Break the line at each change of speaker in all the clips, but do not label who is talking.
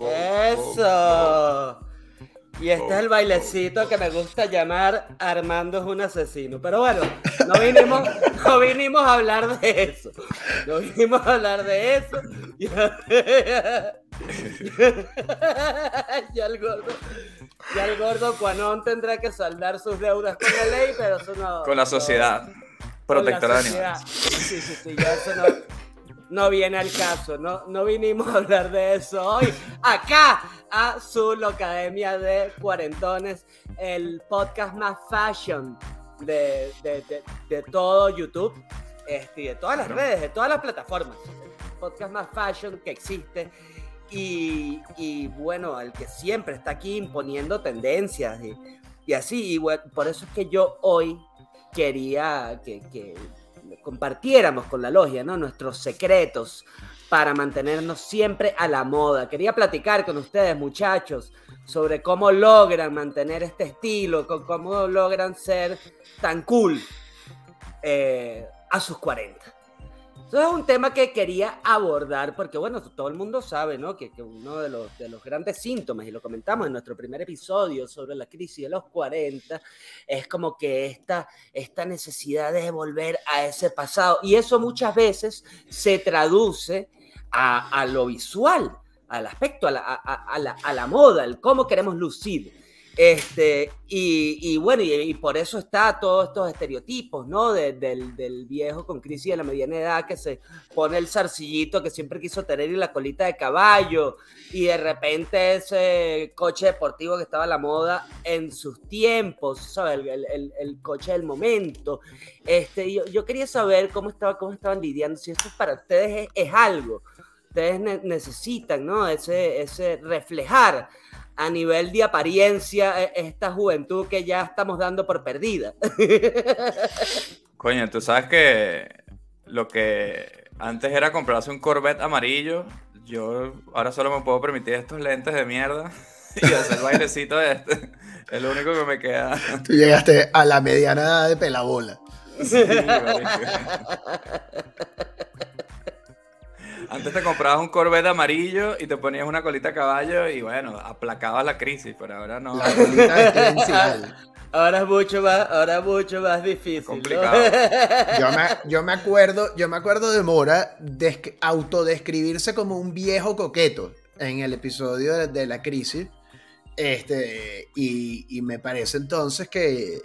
Eso. Y este es el bailecito que me gusta llamar Armando es un asesino. Pero bueno, no vinimos, no vinimos a hablar de eso. No vinimos a hablar de eso. ya el gordo, ya el gordo Cuanón tendrá que saldar sus deudas con la ley, pero eso no.
Con la sociedad. protectora de animales.
Sí, sí, sí, ya eso no no viene al caso, no, no vinimos a hablar de eso hoy. Acá, a Zul Academia de Cuarentones, el podcast más fashion de, todo YouTube, este, de todas las redes, de todas las plataformas. El podcast más fashion que existe. Y, bueno, el que siempre está aquí imponiendo tendencias y, así. Y por eso es que yo hoy quería que compartiéramos con la logia, ¿no? Nuestros secretos para mantenernos siempre a la moda. Quería platicar con ustedes, muchachos, sobre cómo logran mantener este estilo, cómo logran ser tan cool eh, a sus 40. Eso es un tema que quería abordar porque, bueno, todo el mundo sabe, ¿no? Que, uno de los, de los, grandes síntomas, y lo comentamos en nuestro primer episodio sobre la crisis de los 40, es como que esta, esta necesidad de volver a ese pasado. Y eso muchas veces se traduce a, a lo visual, al aspecto, a la, a, la, a la moda, el cómo queremos lucir. Este, y, bueno, y, por eso está todos estos estereotipos, ¿no? del, viejo con crisis de la mediana edad que se pone el zarcillito que siempre quiso tener y la colita de caballo, y de repente ese coche deportivo que estaba a la moda en sus tiempos, ¿sabes? El, coche del momento. Este, yo, yo, quería saber cómo, estaba, cómo estaban lidiando, si esto para ustedes es, algo. Ustedes necesitan, ¿no? Ese, ese reflejar a nivel de apariencia e, esta juventud que ya estamos dando por perdida.
Coño, tú sabes que lo que antes era comprarse un Corvette amarillo, yo ahora solo me puedo permitir estos lentes de mierda y hacer bailecito de este. Es lo único que me queda.
Tú llegaste a la mediana edad de pelabola. Sí,
antes te comprabas un Corvette amarillo y te ponías una colita a caballo y bueno, aplacabas la crisis, pero ahora no. La colita
Ahora es mucho más, ahora mucho más difícil.
Complicado.
Yo, me, acuerdo, yo me acuerdo de Mora de autodescribirse como un viejo coqueto en el episodio de, la crisis. Este, y, me parece entonces que,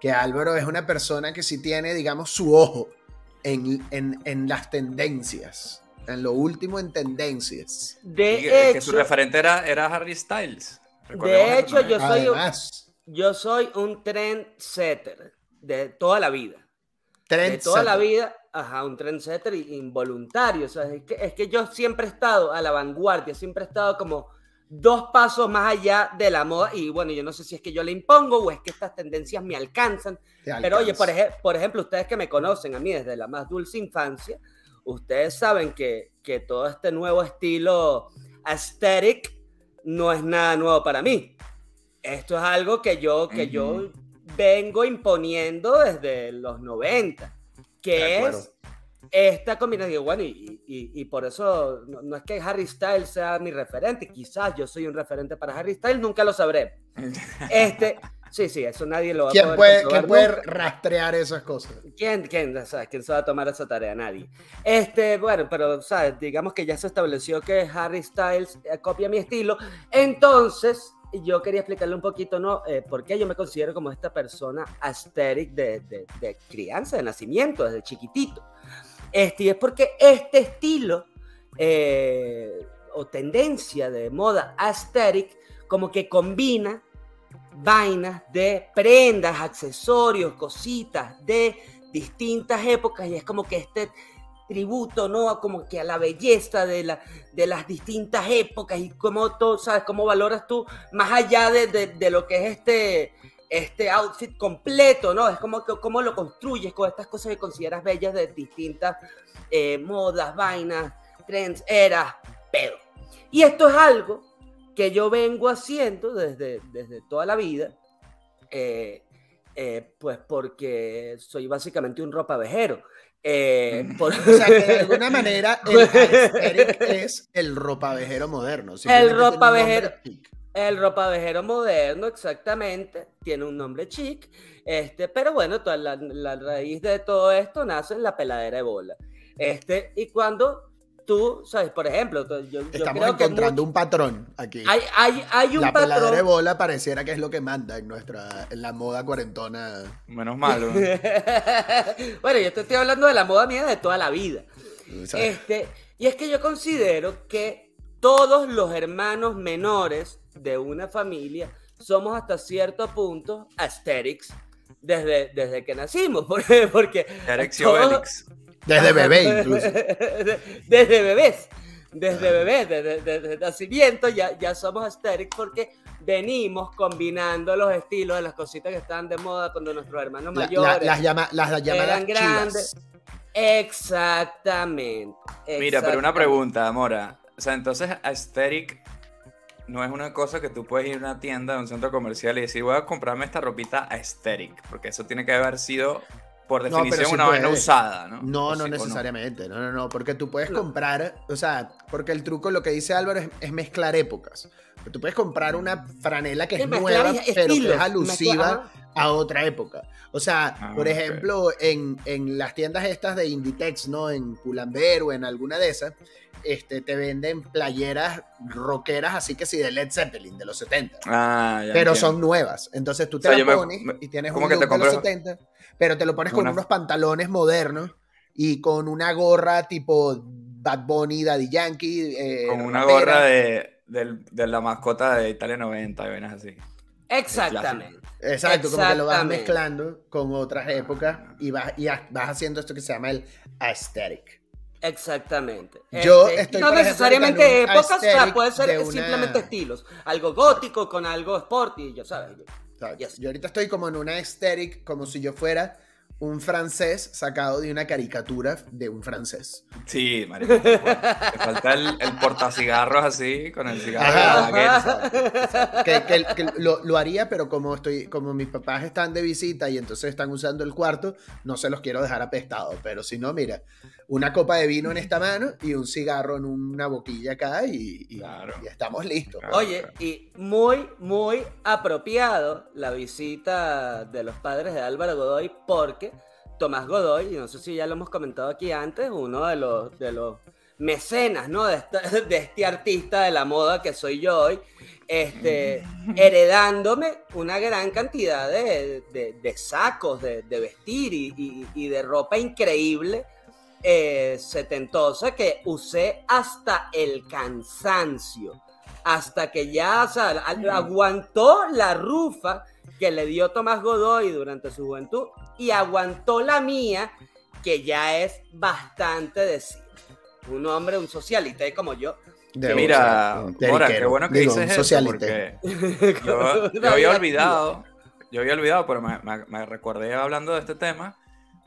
que Álvaro es una persona que sí tiene, digamos, su ojo en, en las tendencias en lo último en tendencias.
De hecho,
que su referente era, era Harry Styles.
de hecho, yo soy, un, yo soy un trendsetter de toda la vida. de toda la vida, ajá, un trendsetter involuntario. O sea, es, que, es que yo siempre he estado a la vanguardia, siempre he estado como dos pasos más allá de la moda. Y bueno, yo no sé si es que yo le impongo o es que estas tendencias me alcanzan. Pero oye, por, por ejemplo, ustedes que me conocen a mí desde la más dulce infancia, ustedes saben que, todo este nuevo estilo aesthetic no es nada nuevo para mí. Esto es algo que yo, que yo vengo imponiendo desde los 90, que es esta combinación. Bueno, y, por eso no, no, es que Harry Styles sea mi referente, quizás yo soy un referente para Harry Styles, nunca lo sabré. Este, Sí, sí, eso nadie lo va
a poder ¿Quién puede rastrear esas cosas?
¿Quién, quién, ¿Quién se va a tomar esa tarea? Nadie. Este, bueno, pero, ¿sabes? Digamos que ya se estableció que Harry Styles eh, copia mi estilo. Entonces, yo quería explicarle un poquito, ¿no? Eh, por qué yo me considero como esta persona aesthetic de, de, crianza, de nacimiento, desde chiquitito. Este, y es porque este estilo eh, o tendencia de moda aesthetic como que combina vainas de prendas, accesorios, cositas de distintas épocas y es como que este tributo, ¿no? Como que a la belleza de, la, de las distintas épocas y cómo, todo, ¿sabes? cómo valoras tú más allá de, de, lo que es este, este outfit completo, ¿no? Es como que cómo lo construyes con estas cosas que consideras bellas de distintas eh, modas, vainas, trends, eras, pero. Y esto es algo que yo vengo haciendo desde, desde toda la vida, eh, eh, pues porque soy básicamente un ropavejero. Eh, por-
O sea, que de alguna manera el aesthetic es el ropavejero moderno. un
ropavejero. El ropavejero moderno, exactamente, tiene un nombre chic, este, pero bueno, toda la, la raíz de todo esto nace en la peladera de bola. Este, y cuando tú, sabes, por ejemplo, yo, yo
Estamos
creo que
encontrando
mucho-
un patrón aquí.
hay, hay, hay un
la
patrón.
bola pareciera que es lo que manda en nuestra en la moda cuarentona.
Menos mal. ¿no?
bueno, yo te estoy hablando de la moda mía de toda la vida. Este, y es que yo considero que todos los hermanos menores de una familia somos hasta cierto punto aesthetics desde, desde que nacimos. Porque, porque
Erix y
todos-
Obelix.
Desde bebé incluso.
desde bebés. Desde bebés, desde, desde nacimiento ya, ya somos aesthetics porque venimos combinando los estilos de las cositas que están de moda cuando nuestros hermanos
La- la-
mayores
las, llama- las llamadas
eran grandes.
chivas.
Exactamente.
Mira, pero una pregunta, Mora. O sea, entonces aesthetic no es una cosa que tú puedes ir a una tienda, a un centro comercial y decir, voy a comprarme esta ropita aesthetic, porque eso tiene que haber sido, por
No,
definición,
sí
una vaina usada, ¿no?
No, no
sí,
necesariamente, no, no, no, porque tú puedes
No.
comprar, o sea, porque el truco, lo que dice Álvaro, es, es mezclar épocas. Tú puedes comprar una franela que es nueva, pero que es alusiva. A otra época. O sea,
Ah,
por ejemplo, en, en las tiendas estas de Inditex, ¿no? En Pull&Bear o en alguna de esas, este, te venden playeras rockeras así que sí, de Led Zeppelin, de los 70.
Ah, ya
pero
entiendo.
son nuevas. Entonces tú te
O sea,
las
me-
pones
me-
y tienes un look
te
de los
compras-
70, pero te lo pones con
una-
unos pantalones modernos y con una gorra tipo Bad Bunny, Daddy Yankee. eh,
Con una gorra de, del- de la mascota de Italia 90 y vainas así.
Exactamente.
Exacto, como que lo vas mezclando con otras épocas y vas, y vas haciendo esto que se llama el aesthetic.
Exactamente.
Yo
Este,
estoy,
no necesariamente épocas, o sea, puede ser
una-
simplemente estilos. Algo gótico con algo sporty, ya sabes.
Exacto.
Yes.
Yo ahorita estoy como en una aesthetic, como si yo fuera un francés sacado de una caricatura de un francés.
Sí, marico. Te falta el, el portacigarros así, con el cigarro de la
que, que- que lo, lo haría, pero como estoy, como mis papás están de visita y entonces están usando el cuarto, no se los quiero dejar apestados. Pero si no, mira, una copa de vino en esta mano y un cigarro en una boquilla acá y, y-
Claro.
y estamos listos.
Claro.
Oye, y muy, muy apropiado la visita de los padres de Álvaro Godoy, porque Tomás Godoy, y no sé si ya lo hemos comentado aquí antes, uno de los, de los mecenas, ¿no? De, este artista de la moda que soy yo hoy, este, heredándome una gran cantidad de, de- de sacos de, de vestir y, y- y de ropa increíble eh, setentosa que usé hasta el cansancio. Hasta que ya o sea, aguantó la rufa que le dio Tomás Godoy durante su juventud y aguantó la mía, que ya es bastante decir. Un hombre, un socialista como yo.
De-
Mira,
un
Mora, qué bueno que
digo,
dices eso, porque yo, había olvidado, yo había olvidado, pero me, me- me recordé hablando de este tema,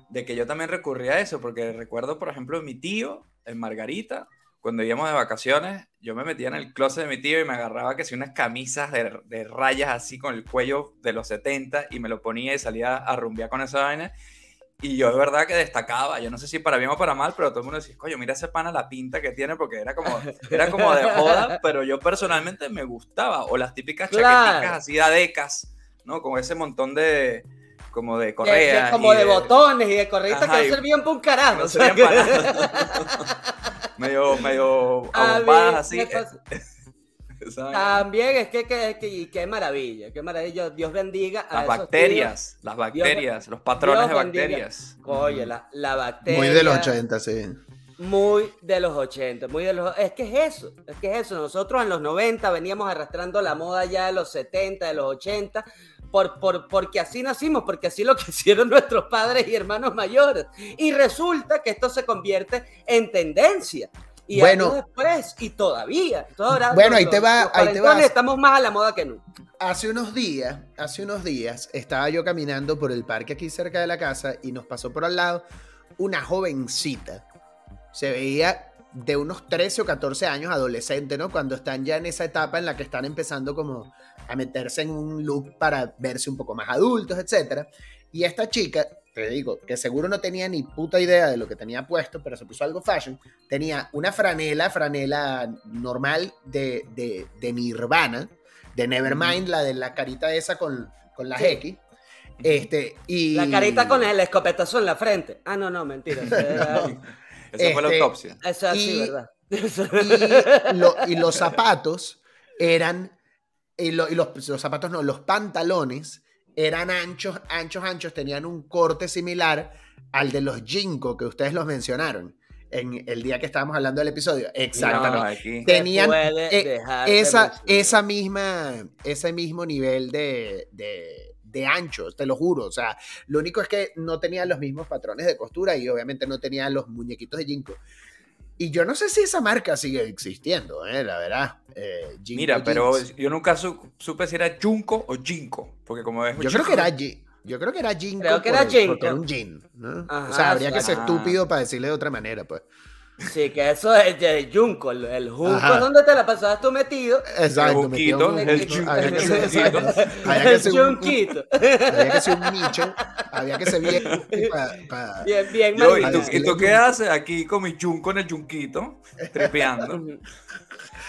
de que yo también recurría a eso, porque recuerdo, por ejemplo, mi tío, en Margarita, cuando íbamos de vacaciones, yo me metía en el closet de mi tío y me agarraba que si unas camisas de, de rayas así con el cuello de los 70 y me lo ponía y salía a rumbear con esa vaina. Y yo de verdad que destacaba, yo no sé si para bien o para mal, pero todo el mundo decía, coño, mira ese pana la pinta que tiene, porque era como, era como de joda, pero yo personalmente me gustaba. O las típicas
Claro.
chaqueticas así de adecas, ¿no? Con ese montón de, como de
De- de-
correas.
como
y
de, botones y de correitas
Ajá,
que no servían para un carajo.
No
o sea,
servían para medio, medio
A
abombadas
mí
así. vaina.
También es que, que, que- y qué maravilla, qué maravilla. Dios bendiga a
las
esos
bacterias, las bacterias, los patrones
Dios
de bacterias.
Oye, la, la bacteria.
Muy de los 80, sí.
Muy de los 80, muy de los... Es que es eso, es que es eso. Nosotros en los 90 veníamos arrastrando la moda ya de los 70, de los 80, por, por, porque así nacimos, porque así lo quisieron nuestros padres y hermanos mayores. Y resulta que esto se convierte en tendencia. Y
Bueno.
años después, y todavía. todavía
Bueno, ahí te va- ahí te vas.
Estamos más a la moda que nunca.
Hace unos días, hace unos días, estaba yo caminando por el parque aquí cerca de la casa y nos pasó por al lado una jovencita. Se veía de unos 13 o 14 años, adolescente, ¿no? Cuando están ya en esa etapa en la que están empezando como a meterse en un look para verse un poco más adultos, etc. Y esta chica te digo, que seguro no tenía ni puta idea de lo que tenía puesto, pero se puso algo fashion, tenía una franela, franela normal de, de, de Nirvana, de Nevermind, la de la carita esa con, con las
Sí.
X. Este, y...
La carita con el escopetazo en la frente. Ah, no, no, mentira. Eso, era-
Esa fue la
Este,
autopsia.
eso es así, ¿verdad?
y, lo- y los zapatos eran, y, lo- y los, los zapatos no, los pantalones eran anchos, anchos, anchos, tenían un corte similar al de los Jinko que ustedes los mencionaron en el día que estábamos hablando del episodio. Exacto.
No.
Tenían eh, esa, esa misma, ese mismo nivel de, de, de ancho, te lo juro. O sea, lo único es que no tenían los mismos patrones de costura y obviamente no tenían los muñequitos de Jinko. Y yo no sé si esa marca sigue existiendo, eh, la verdad. Eh, Jinko
Mira, pero
Jeans.
yo nunca su- supe si era Junko o Jinko. Porque como es
Yo creo que era Ji- Yo creo que era Jinko.
Creo que era
por-
Jinko.
por un jean, ¿no?
Ajá,
o sea, habría que ser
ah.
estúpido para decirle de otra manera, pues.
Sí, que eso es de Junco. El, el Junco
Ajá.
es donde te la pasabas tú metido.
Exacto.
El
metido
Junquito,
un-
el
Junquito. Había que ser-
El
ser un- un-
Junquito.
Había que ser un nicho, había que ser bien.
Bien, bien.
Yo, ¿y, tú,
mal-
y tú qué haces aquí con mi Junko en el Junquito? Tripeando.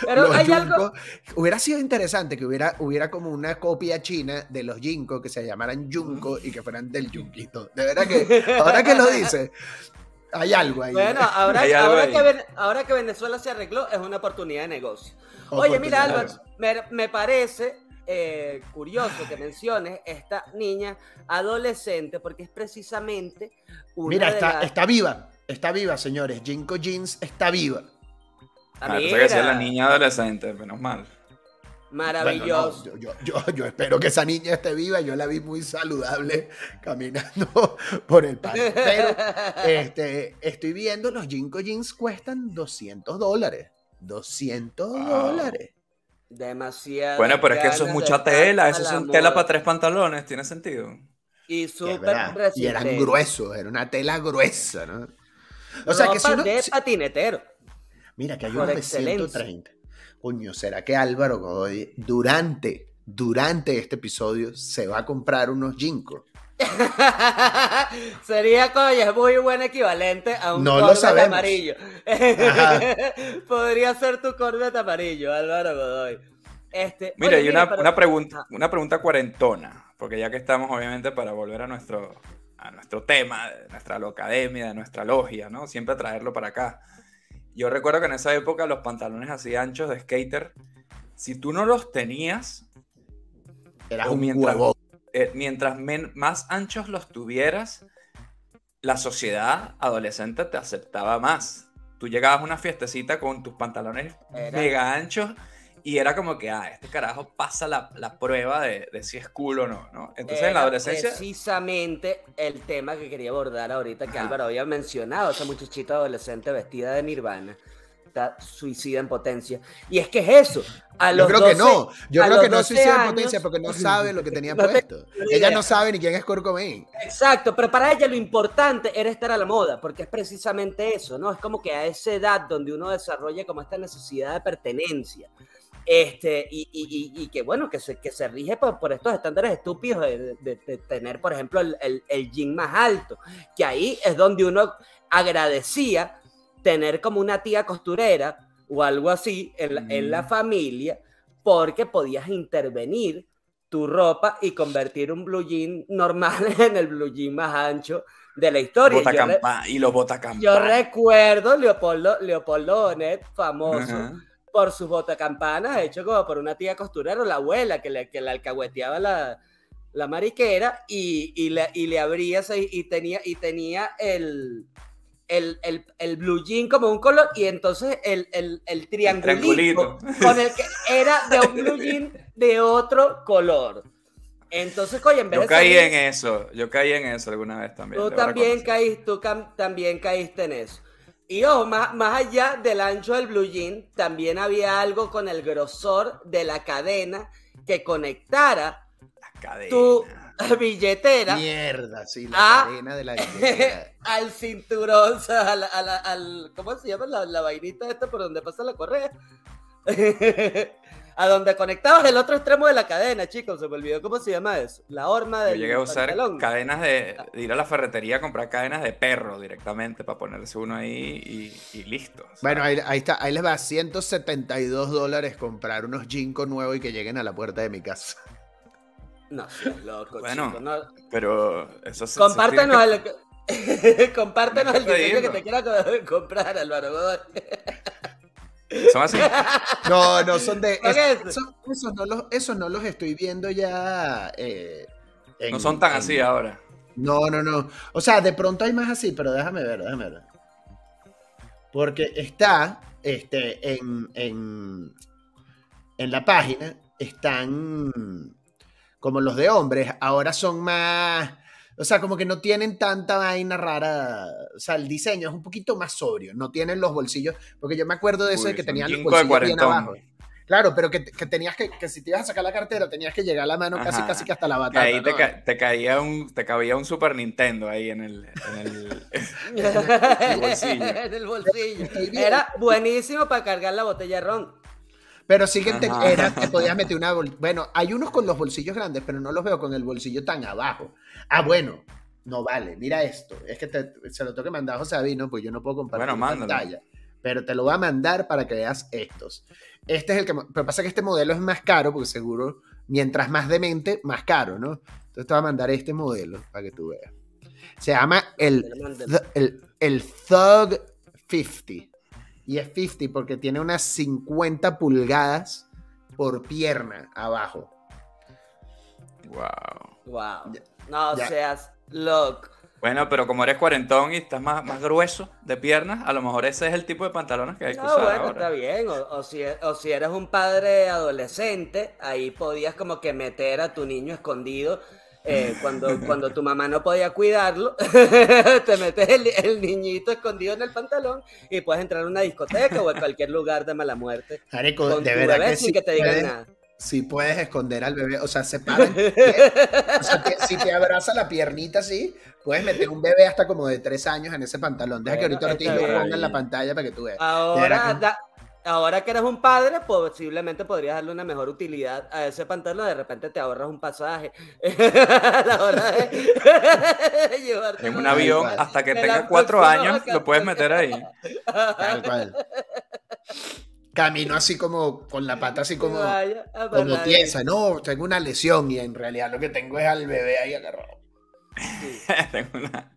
Pero
los
hay algo.
Junko. Hubiera sido interesante que hubiera, hubiera como una copia china de los Jinko que se llamaran Junko y que fueran del Junquito. De verdad que, ahora que lo dices, hay algo ahí.
Bueno, ahora,
Hay algo
ahora,
ahí.
que, Ven- ahora que Venezuela se arregló, es una oportunidad de negocio. Oye, mira. Álvaro, me, me parece eh, curioso que menciones esta niña adolescente, porque es precisamente una
Mira,
de
está,
las-
está viva, está viva, señores. Jinko Jeans está viva.
Ah,
Mira,
pensé que decía la niña adolescente, menos mal.
Maravilloso.
Bueno, no, yo, yo, yo, yo espero que esa niña esté viva. Yo la vi muy saludable caminando por el parque. Pero este, estoy viendo, los Jinko Jeans cuestan 200 dólares. 200
Wow.
dólares.
Demasiado.
Bueno, pero es que eso es mucha tela, eso es un tela para tres pantalones, tiene sentido.
Y súper
Y eran gruesos, era una tela gruesa, ¿no? O sea que si uno.
de patinetero.
Mira, que hay uno de
excelencia.
130. Coño, ¿será que Álvaro Godoy durante, durante este episodio se va a comprar unos Jinko?
Sería, coño, es muy buen equivalente a un
No
amarillo. Podría ser tu Corvette amarillo, Álvaro Godoy. Este,
Mira,
oye,
y una, una pregunta, una pregunta cuarentona, porque ya que estamos, obviamente, para volver a nuestro, a nuestro tema, de nuestra academia, de nuestra logia, ¿no? Siempre traerlo para acá. Yo recuerdo que en esa época los pantalones así anchos de skater, si tú no los tenías,
Era
O
un
mientras-
huevo.
eh, mientras men- más anchos los tuvieras, la sociedad adolescente te aceptaba más. Tú llegabas a una fiestecita con tus pantalones
Era-
mega anchos y era como que, ah, este carajo pasa la, la prueba de, de si es cool o no, ¿no? Entonces en la
era
adolescencia...
Precisamente el tema que quería abordar ahorita, que
Ajá.
Álvaro había mencionado, esa muchachita adolescente vestida de Nirvana, está suicida en potencia. Y es que es eso. A
Yo
los
creo que
12
no. Yo creo que no
12
suicida en
años-
potencia porque no sabe lo que tenía
No
puesto.
tengo
Ella no sabe ni quién es Kurt Cobain.
Exacto, pero para ella lo importante era estar a la moda, porque es precisamente eso, ¿no? Es como que a esa edad donde uno desarrolla como esta necesidad de pertenencia. Este, y, y- y- y que bueno, que se, que se rige por, por estos estándares estúpidos de, de- de tener, por ejemplo, el, el, el jean más alto, que ahí es donde uno agradecía tener como una tía costurera o algo así en la, en la
Mm.
familia, porque podías intervenir tu ropa y convertir un blue jean normal en el blue jean más ancho de la historia. Yo,
y los botacampanas.
yo recuerdo Leopoldo, Leopoldo Bonet, famoso
Ajá.
Por sus botacampanas, hecho como por una tía costurera o la abuela que le, que le alcahueteaba la, la mariquera y, y, le, y le abría y tenía, y tenía el, el, el, el blue jean como un color y entonces el, el, el triangulito,
triangulito.
con el que era de un blue jean de otro color. Entonces, coño, en vez
Yo
de
caí
salir-
en eso, yo caí en eso alguna vez también.
Tú también, caíste, tú cam- también caíste en eso. Y ojo, más, más allá del ancho del blue jean, también había algo con el grosor de la cadena que conectara
La cadena.
tu billetera
Mierda, sí, la cadena de la billetera.
al cinturón, o sea, al, al- al- ¿cómo se llama la, la vainita esta por donde pasa la correa? a donde conectabas el otro extremo de la cadena, chicos. Se me olvidó cómo se llama eso. La horma
Yo
del
llegué a usar
pantalón.
cadenas de, de ir a la ferretería a comprar cadenas de perro directamente para ponerse uno ahí y, y listo.
Bueno, ahí, ahí está, ahí les va 172 dólares comprar unos Jinko nuevos y que lleguen a la puerta de mi casa.
No seas loco,
Bueno,
chico, no.
pero eso se- se
Compártenos
tiene
el, compártenos el
de
diseño que te quiera co- comprar, Álvaro Godoy.
Son así.
No, no son de. Esos, no los, esos no los estoy viendo ya. eh, en-
No son tan
en-
así ahora.
No, no, no. O sea, de pronto hay más así, pero déjame ver, déjame ver. Porque está este, en, en, en la página, están como los de hombres, ahora son más. O sea, como que no tienen tanta vaina rara. O sea, el diseño es un poquito más sobrio. No tienen los bolsillos. Porque yo me acuerdo de eso
Uy,
de que tenían los bolsillos bien abajo. Claro, pero que, que tenías que, que si te ibas a sacar la cartera, tenías que llegar a la mano casi,
Ajá.
casi que hasta la batata.
ahí te,
¿no?
ca- te caía un, te cabía un Super Nintendo ahí en el, en el,
en
bolsillo.
el bolsillo. Era buenísimo para cargar la botella de ron.
Pero sí que te, era, te podías meter una Bueno, hay unos con los bolsillos grandes, pero no los veo con el bolsillo tan abajo. Ah, bueno, no vale. Mira esto. Es que te- se lo tengo que mandar a José Avino, pues yo no puedo compartir
Bueno,
pantalla. Pero te lo voy a mandar para que veas estos. Este es el que. Pero pasa que este modelo es más caro, porque seguro, mientras más demente, más caro, ¿no? Entonces te voy a mandar este modelo para que tú veas. Se llama el, el, el Thug 50. Y es 50 porque tiene unas 50 pulgadas por pierna abajo.
Wow.
Wow. No
Ya.
seas loco.
Bueno, pero como eres cuarentón y estás más, más grueso de piernas, a lo mejor ese es el tipo de pantalones que hay que
No,
usar
bueno,
ahora.
está bien. O, o si, o si eres un padre adolescente, ahí podías como que meter a tu niño escondido. Eh, cuando, cuando tu mamá no podía cuidarlo, te metes el, el niñito escondido en el pantalón y puedes entrar a una discoteca o en cualquier lugar de mala muerte. Con
de
tu
verdad
bebé
que
sin
sí
que te digan
puedes,
nada.
sí puedes esconder al bebé. O sea, separa. o sea, que si te abraza la piernita así, puedes meter un bebé hasta como de tres años en ese pantalón. Deja que ahorita lo ponga en la pantalla para que tú veas.
Ahora,
Verá que-
da- ahora que eres un padre, posiblemente podrías darle una mejor utilidad a ese pantalón. De repente te ahorras un pasaje a la hora de llevarte
En un avión, hasta que
De
tenga
la
cuatro años, lo puedes meter ahí.
Tal cual. Camino así como con la pata así como,
Vaya
como tiesa. No, tengo una lesión y en realidad lo que tengo es al bebé ahí agarrado.
tengo una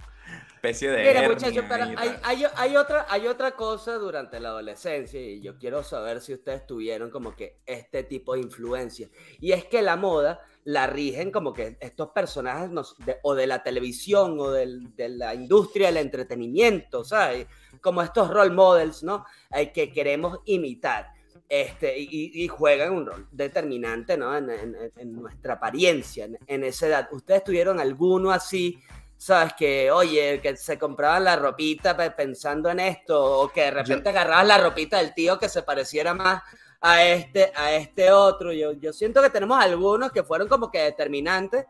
especie de
Mira, muchachos, pero hay, hay, hay otra, hay otra cosa durante la adolescencia y yo quiero saber si ustedes tuvieron como que este tipo de influencia. Y es que la moda la rigen como que estos personajes nos- de- o de la televisión o del- de la industria del entretenimiento, ¿sabes? Como estos role models, ¿no? Eh, que queremos imitar. Este, y, y juegan un rol determinante ¿no? en, en- en nuestra apariencia, en, en esa edad. ¿Ustedes tuvieron alguno así ¿sabes? Que, oye, que se compraban la ropita pe- pensando en esto, o que de repente agarrabas la ropita del tío que se pareciera más a este, a este otro. Yo, yo siento que tenemos algunos que fueron como que determinantes.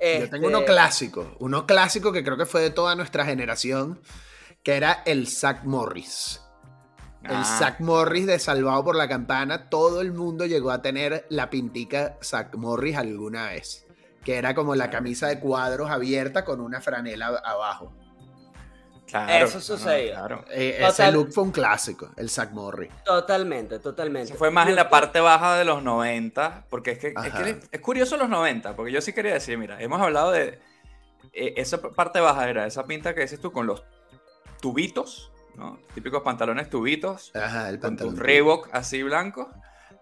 Yo tengo uno
Este,
clásico, uno clásico que creo que fue de toda nuestra generación, que era el Zack Morris. El
Ah,
Zack Morris de Salvado por la Campana, todo el mundo llegó a tener la pintica Zack Morris alguna vez, que era como la camisa de cuadros abierta con una franela abajo.
claro,
Eso sucedió.
claro.
Eh,
Total.
ese look fue un clásico, el Zack Morris.
Totalmente, totalmente.
Eso fue más en la parte baja de los 90, porque es que, es,
Ajá.
que es curioso los 90, porque yo sí quería decir, mira, hemos hablado de eh, esa parte baja era esa pinta que dices tú con los tubitos, ¿no? Típicos pantalones tubitos,
Ajá, el
con tu
pantalón.
Reebok así blanco.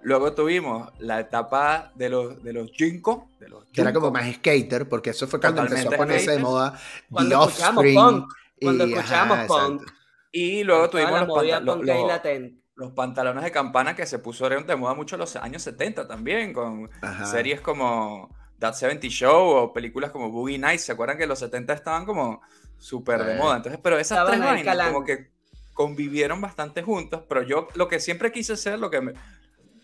Luego tuvimos la etapa de los, de los Jinko, de los
Que era como más skater, porque eso fue cuando empezó a
Totalmente
ponerse de moda
Cuando
The
escuchábamos
Offspring.
punk, cuando
y- ajá,
escuchábamos
exacto.
punk.
Y luego tuvimos los, panta- los-
punk
los- pantalones de campana que se pusieron de moda mucho en los años 70 también, con
Ajá.
series como That 70 Show o películas como Boogie Nights. ¿Se acuerdan que los 70 estaban como súper de moda? Entonces, pero esas
Estaban
tres vainas como que convivieron bastante juntos, pero yo lo que siempre quise ser, lo que me-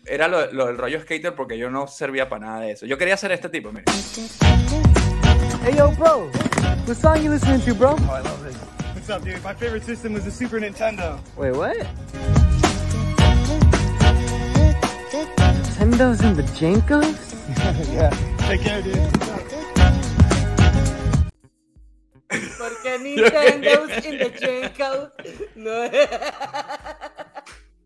era lo, lo del rollo skater porque yo no servía para nada de eso. Yo quería ser este tipo, mire.
Hey yo, bro, what song you listening to, bro?
Oh, I love it. What's up, dude? My favorite system was the Super Nintendo.
Wait, what? Send Nintendos and the Jankos?
yeah. Take care, dude.
Porque Nintendo's in the Jenko no es,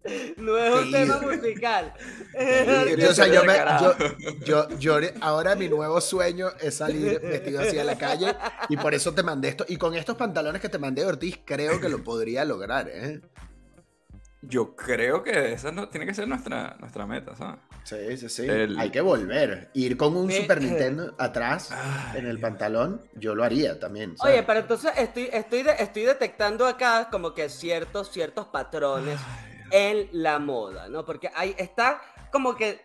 no es un tema musical.
Yo, o sea, yo, me-
Carajo.
yo, yo, yo ahora mi nuevo sueño es salir vestido así a la calle y por eso te mandé esto. Y con estos pantalones que te mandé, Ortiz, creo que lo podría lograr, ¿eh?
Yo creo que esa no, tiene que ser nuestra, nuestra meta, ¿sabes?
Sí, sí, sí.
El-
Hay que volver. Ir con un Super Nintendo atrás
Ay,
en el pantalón, yo lo haría también. ¿sabes?
Oye, pero entonces estoy, estoy, de- estoy detectando acá como que ciertos, ciertos patrones en la moda, ¿no? Porque ahí está como que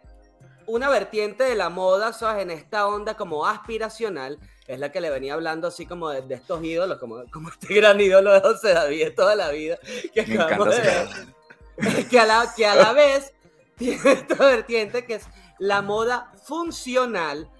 una vertiente de la moda, ¿sabes? En esta onda como aspiracional, es la que le venía hablando así como de, de estos ídolos, como, como este gran ídolo de José David toda la vida, que
Me
acabamos de ver. que a la, que a la vez tiene esta vertiente que es la moda funcional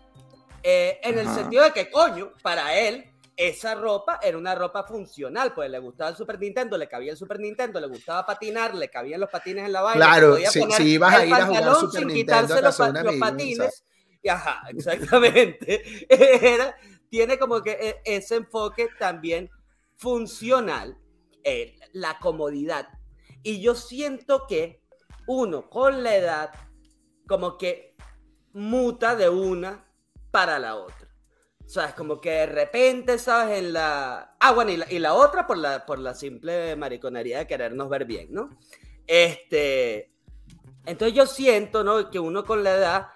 eh, en el sentido de que, coño, para él esa ropa era una ropa funcional, pues le gustaba el Super Nintendo, le cabía el Super Nintendo, le gustaba patinar, le cabían los patines en la vaina.
Claro,
podía
si-
poner
si ibas a ir a jugar Super
sin
Nintendo
quitarse los, patines. Y ajá, exactamente. Era, tiene como que e- ese enfoque también funcional, eh, la comodidad. Y yo siento que uno con la edad como que muta de una para la otra. ¿Sabes? Como que de repente, ¿sabes? En la... Ah, bueno, y la, y la otra por la, por la simple mariconería de querernos ver bien, ¿no? Este... Entonces yo siento, ¿no? Que uno con la edad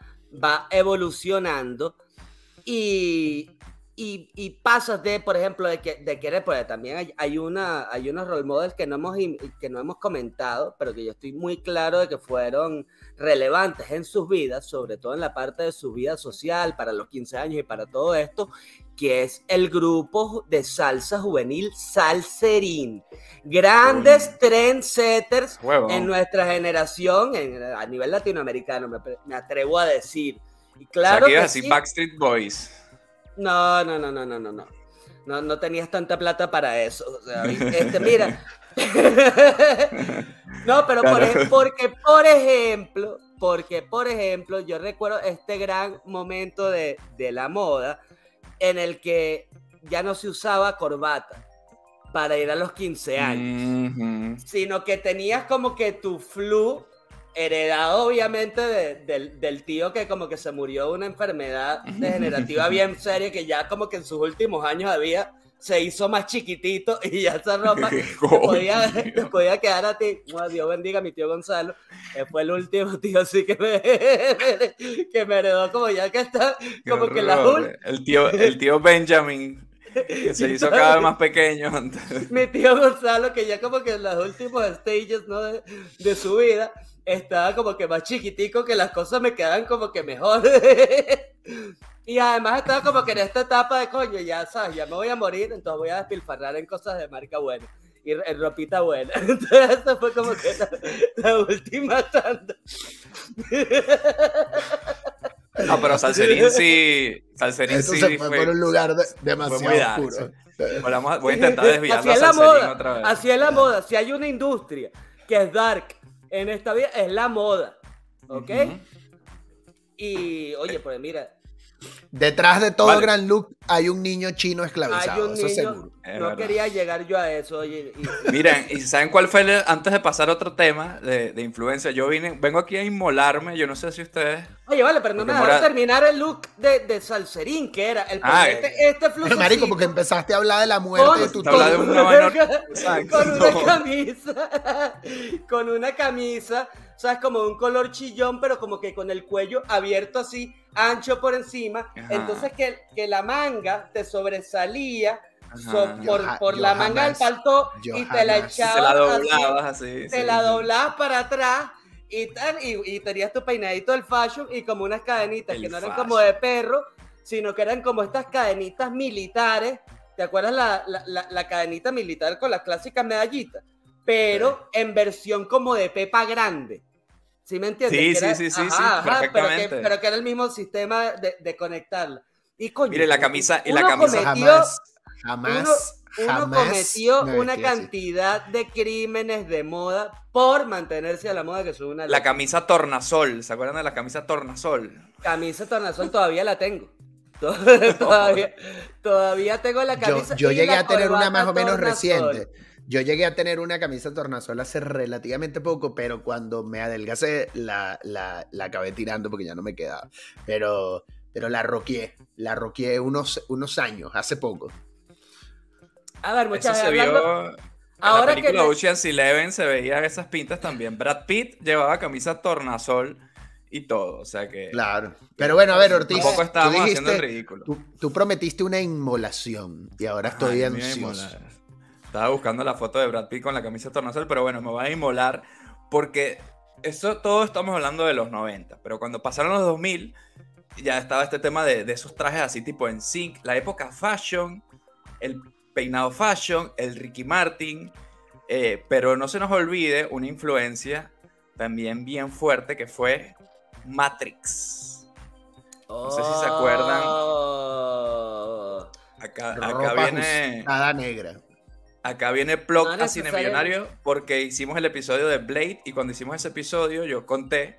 va evolucionando y, y, y pasas de, por ejemplo, de, que, de querer, porque también hay, hay, una, hay unos role models que no, hemos, que no hemos comentado, pero que yo estoy muy claro de que fueron relevantes en sus vidas, sobre todo en la parte de su vida social, para los 15 años y para todo esto, que es el grupo de salsa juvenil Salserín. Grandes trendsetters
Huevo.
en nuestra generación, en- a nivel latinoamericano, me, atrevo a decir. Y
o sea,
claro
que así
sí.
Backstreet Boys.
No, no, no, no, no, no, no. No, no tenías tanta plata para eso. O sea, este, mira. no, pero
Claro.
porque, por ejemplo, porque, por ejemplo, yo recuerdo este gran momento de, de la moda en el que ya no se usaba corbata para ir a los 15 años sino que tenías como que tu flu heredado obviamente de- del, del tío que como que se murió de una enfermedad degenerativa bien seria que ya como que en sus últimos años vida se hizo más chiquitito y ya esa ropa te podía, te podía quedar a ti. Bueno, Dios bendiga a mi tío Gonzalo, que fue el último tío así que me, que me heredó como ya que está,
Qué
como que
horror,
ul-
el tío, el tío Benjamin, que se hizo cada vez más pequeño.
mi tío Gonzalo, que ya como que en los últimos stages ¿no? de, de su vida, estaba como que más chiquitico, que las cosas me quedaban como que mejor. y además estaba como que en esta etapa de coño, ya sabes, ya me voy a morir, entonces voy a despilfarrar en cosas de marca buena. Y en ropita buena. Entonces, esa fue como que la, la última tanda.
No, pero Salserín sí. Salserín sí
se fue
fue-
por un lugar de- demasiado
muy dark,
oscuro.
Bueno, vamos a- voy a intentar desviar
Así es la
Salserín
moda.
otra vez.
Así es la moda. Si hay una industria que es dark en esta vida, es la moda. ¿Ok? Y oye, pues mira,
Detrás de todo
Vale.
gran look hay un niño chino
hay
esclavizado,
un
eso
niño.
seguro.
Es
No
verdad.
quería llegar yo a eso. Y-
Miren, ¿y saben cuál fue el, antes de pasar a otro tema de, de influencia? Yo vine, vengo aquí a inmolarme, yo no sé si ustedes...
oye, vale, pero no me dejaron
mora-
terminar el look de, de Salserín, que era el
Ah,
este, este
Pero, marico, porque empezaste a hablar de la muerte
Con-
de tu
una
con una camisa, con una camisa, sabes, como de un color chillón, pero como que con el cuello abierto así, ancho por encima.
Ajá.
Entonces que, que la manga te sobresalía so- por, por
yo
la manga del palto y te la
jamás.
Se
echabas
la doblabas así.
te
sí,
la
sí.
doblabas para atrás y, tal, y, y tenías tu peinadito del fashion y como unas cadenitas
El
que no eran como de perro, sino que eran como estas cadenitas militares. ¿Te acuerdas la, la, la- la cadenita militar con las clásicas medallitas? Pero en versión como de pepa grande. ¿Sí me entiendes?
Sí,
Que
sí,
era-
sí, sí, sí,
pero, que,
perfectamente.
pero que era el mismo sistema de, de conectarla. Y coño,
Mire, la camisa, y la camisa
cometió-
Jamás, jamás
uno
Jamás
cometió
me
una
así.
cantidad de crímenes de moda por mantenerse a la moda que son una
La camisa tornasol, ¿se acuerdan de la camisa tornasol?
camisa tornasol todavía la tengo. todavía, todavía tengo la
Yo,
camisa.
yo
y
llegué a tener una más o menos
tornasol.
reciente. Yo llegué a tener una camisa tornasol hace relativamente poco, pero cuando me adelgacé la, la, la acabé tirando porque ya no me quedaba. Pero, pero la roqué, la roqué unos, unos años, hace poco.
A ver,
Eso
muchachos,
se
hablando-
vio. En
ahora
la
que
película
le-
Ocean's Eleven se veían esas pintas también. Brad Pitt llevaba camisa tornasol y todo. O sea que.
Claro. Pero bueno, a ver, Ortiz.
Tampoco
tú
estábamos haciendo el
dijiste-
ridículo.
Tú, tú prometiste una inmolación y ahora estoy
Ay, me Estaba buscando la foto de Brad Pitt con la camisa tornasol, pero bueno, me voy a inmolar porque eso todo estamos hablando de los 90, pero cuando pasaron los 2000 ya estaba este tema de, de esos trajes así tipo en sync, la época fashion, el peinado fashion, el Ricky Martin, eh, pero no se nos olvide una influencia también bien fuerte que fue Matrix. No sé si se acuerdan.
Oh.
Acá, acá
Ropa
viene...
ajustada negra.
Acá viene Plot
No
a Cine
necesariamente.
Millonario porque hicimos el episodio de Blade y cuando hicimos ese episodio yo conté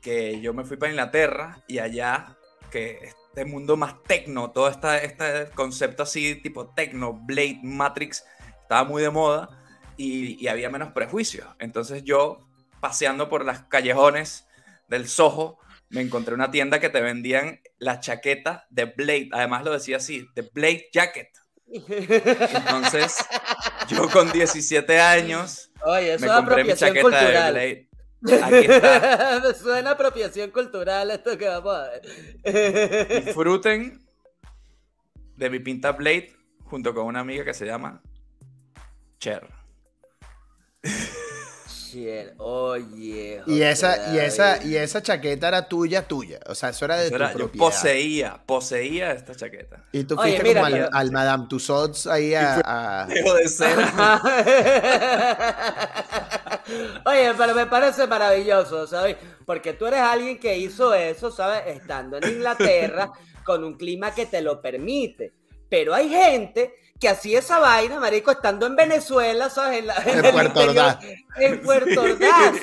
que yo me fui para Inglaterra y allá que este mundo más tecno, todo esta, este concepto así tipo tecno, Blade, Matrix, estaba muy de moda y, y había menos prejuicios. Entonces yo paseando por las callejones del Soho me encontré una tienda que te vendían la chaqueta de Blade, además lo decía así, de Blade Jacket. Entonces, yo con 17 años
Oye, eso
me compré mi chaqueta de
cultural.
Blade. Aquí está.
Me suena apropiación cultural esto que vamos a ver.
Disfruten de mi pinta Blade junto con una amiga que se llama Cher.
Oye.
Y esa, y esa, y esa chaqueta era tuya, tuya. O sea, eso era de
Eso
tu
era- yo
propiedad.
poseía, poseía esta chaqueta.
Y tú
Oye,
fuiste
mira,
como al, Madame Tussauds ahí a, a-
Dejo de cera.
Oye, pero me parece maravilloso, ¿sabes? Porque tú eres alguien que hizo eso, ¿sabes? Estando en Inglaterra con un clima que te lo permite. Pero hay gente que hacía esa vaina, marico, estando en Venezuela, ¿sabes? En, la-
En
el
Puerto
interior-
Ordaz.
En Puerto Ordaz.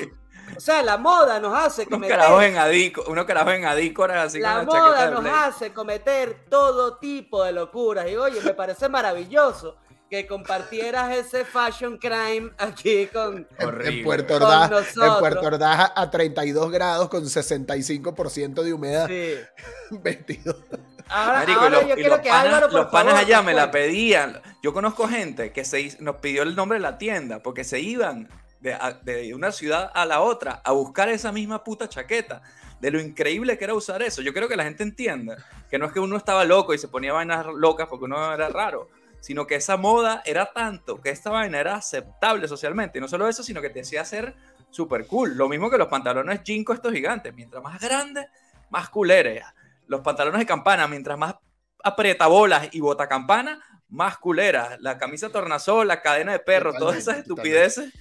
O sea, la moda nos hace
unos
cometer...
carajos en adíco, unos carajos en adícoras así
La
con
moda nos hace cometer todo tipo de locuras. Y oye, me parece maravilloso que compartieras ese fashion crime aquí con...
en, en. Puerto
Con
Ordaz, en
nosotros.
Puerto Ordaz a, a 32 grados con 65% de humedad.
Sí.
Vestido.
Ahora,
Marico,
ahora
los-
yo quiero que
panas-
Álvaro, por
Los panas
favor,
allá me la pedían. Yo conozco gente que se, nos pidió el nombre de la tienda porque se iban de, a- de una ciudad a la otra a buscar esa misma puta chaqueta. De lo increíble que era usar eso. Yo creo que la gente entienda que no es que uno estaba loco y se ponía vainas locas porque uno era raro, sino que esa moda era tanto que esta vaina era aceptable socialmente. Y no solo eso, sino que te hacía ser súper cool. Lo mismo que los pantalones jinko estos gigantes. Mientras más grandes, más culeres. Los pantalones de campana, mientras más aprietabolas y botacampana, más culeras. La camisa tornasol, la cadena de perro, todas esas
Totalmente,
estupideces.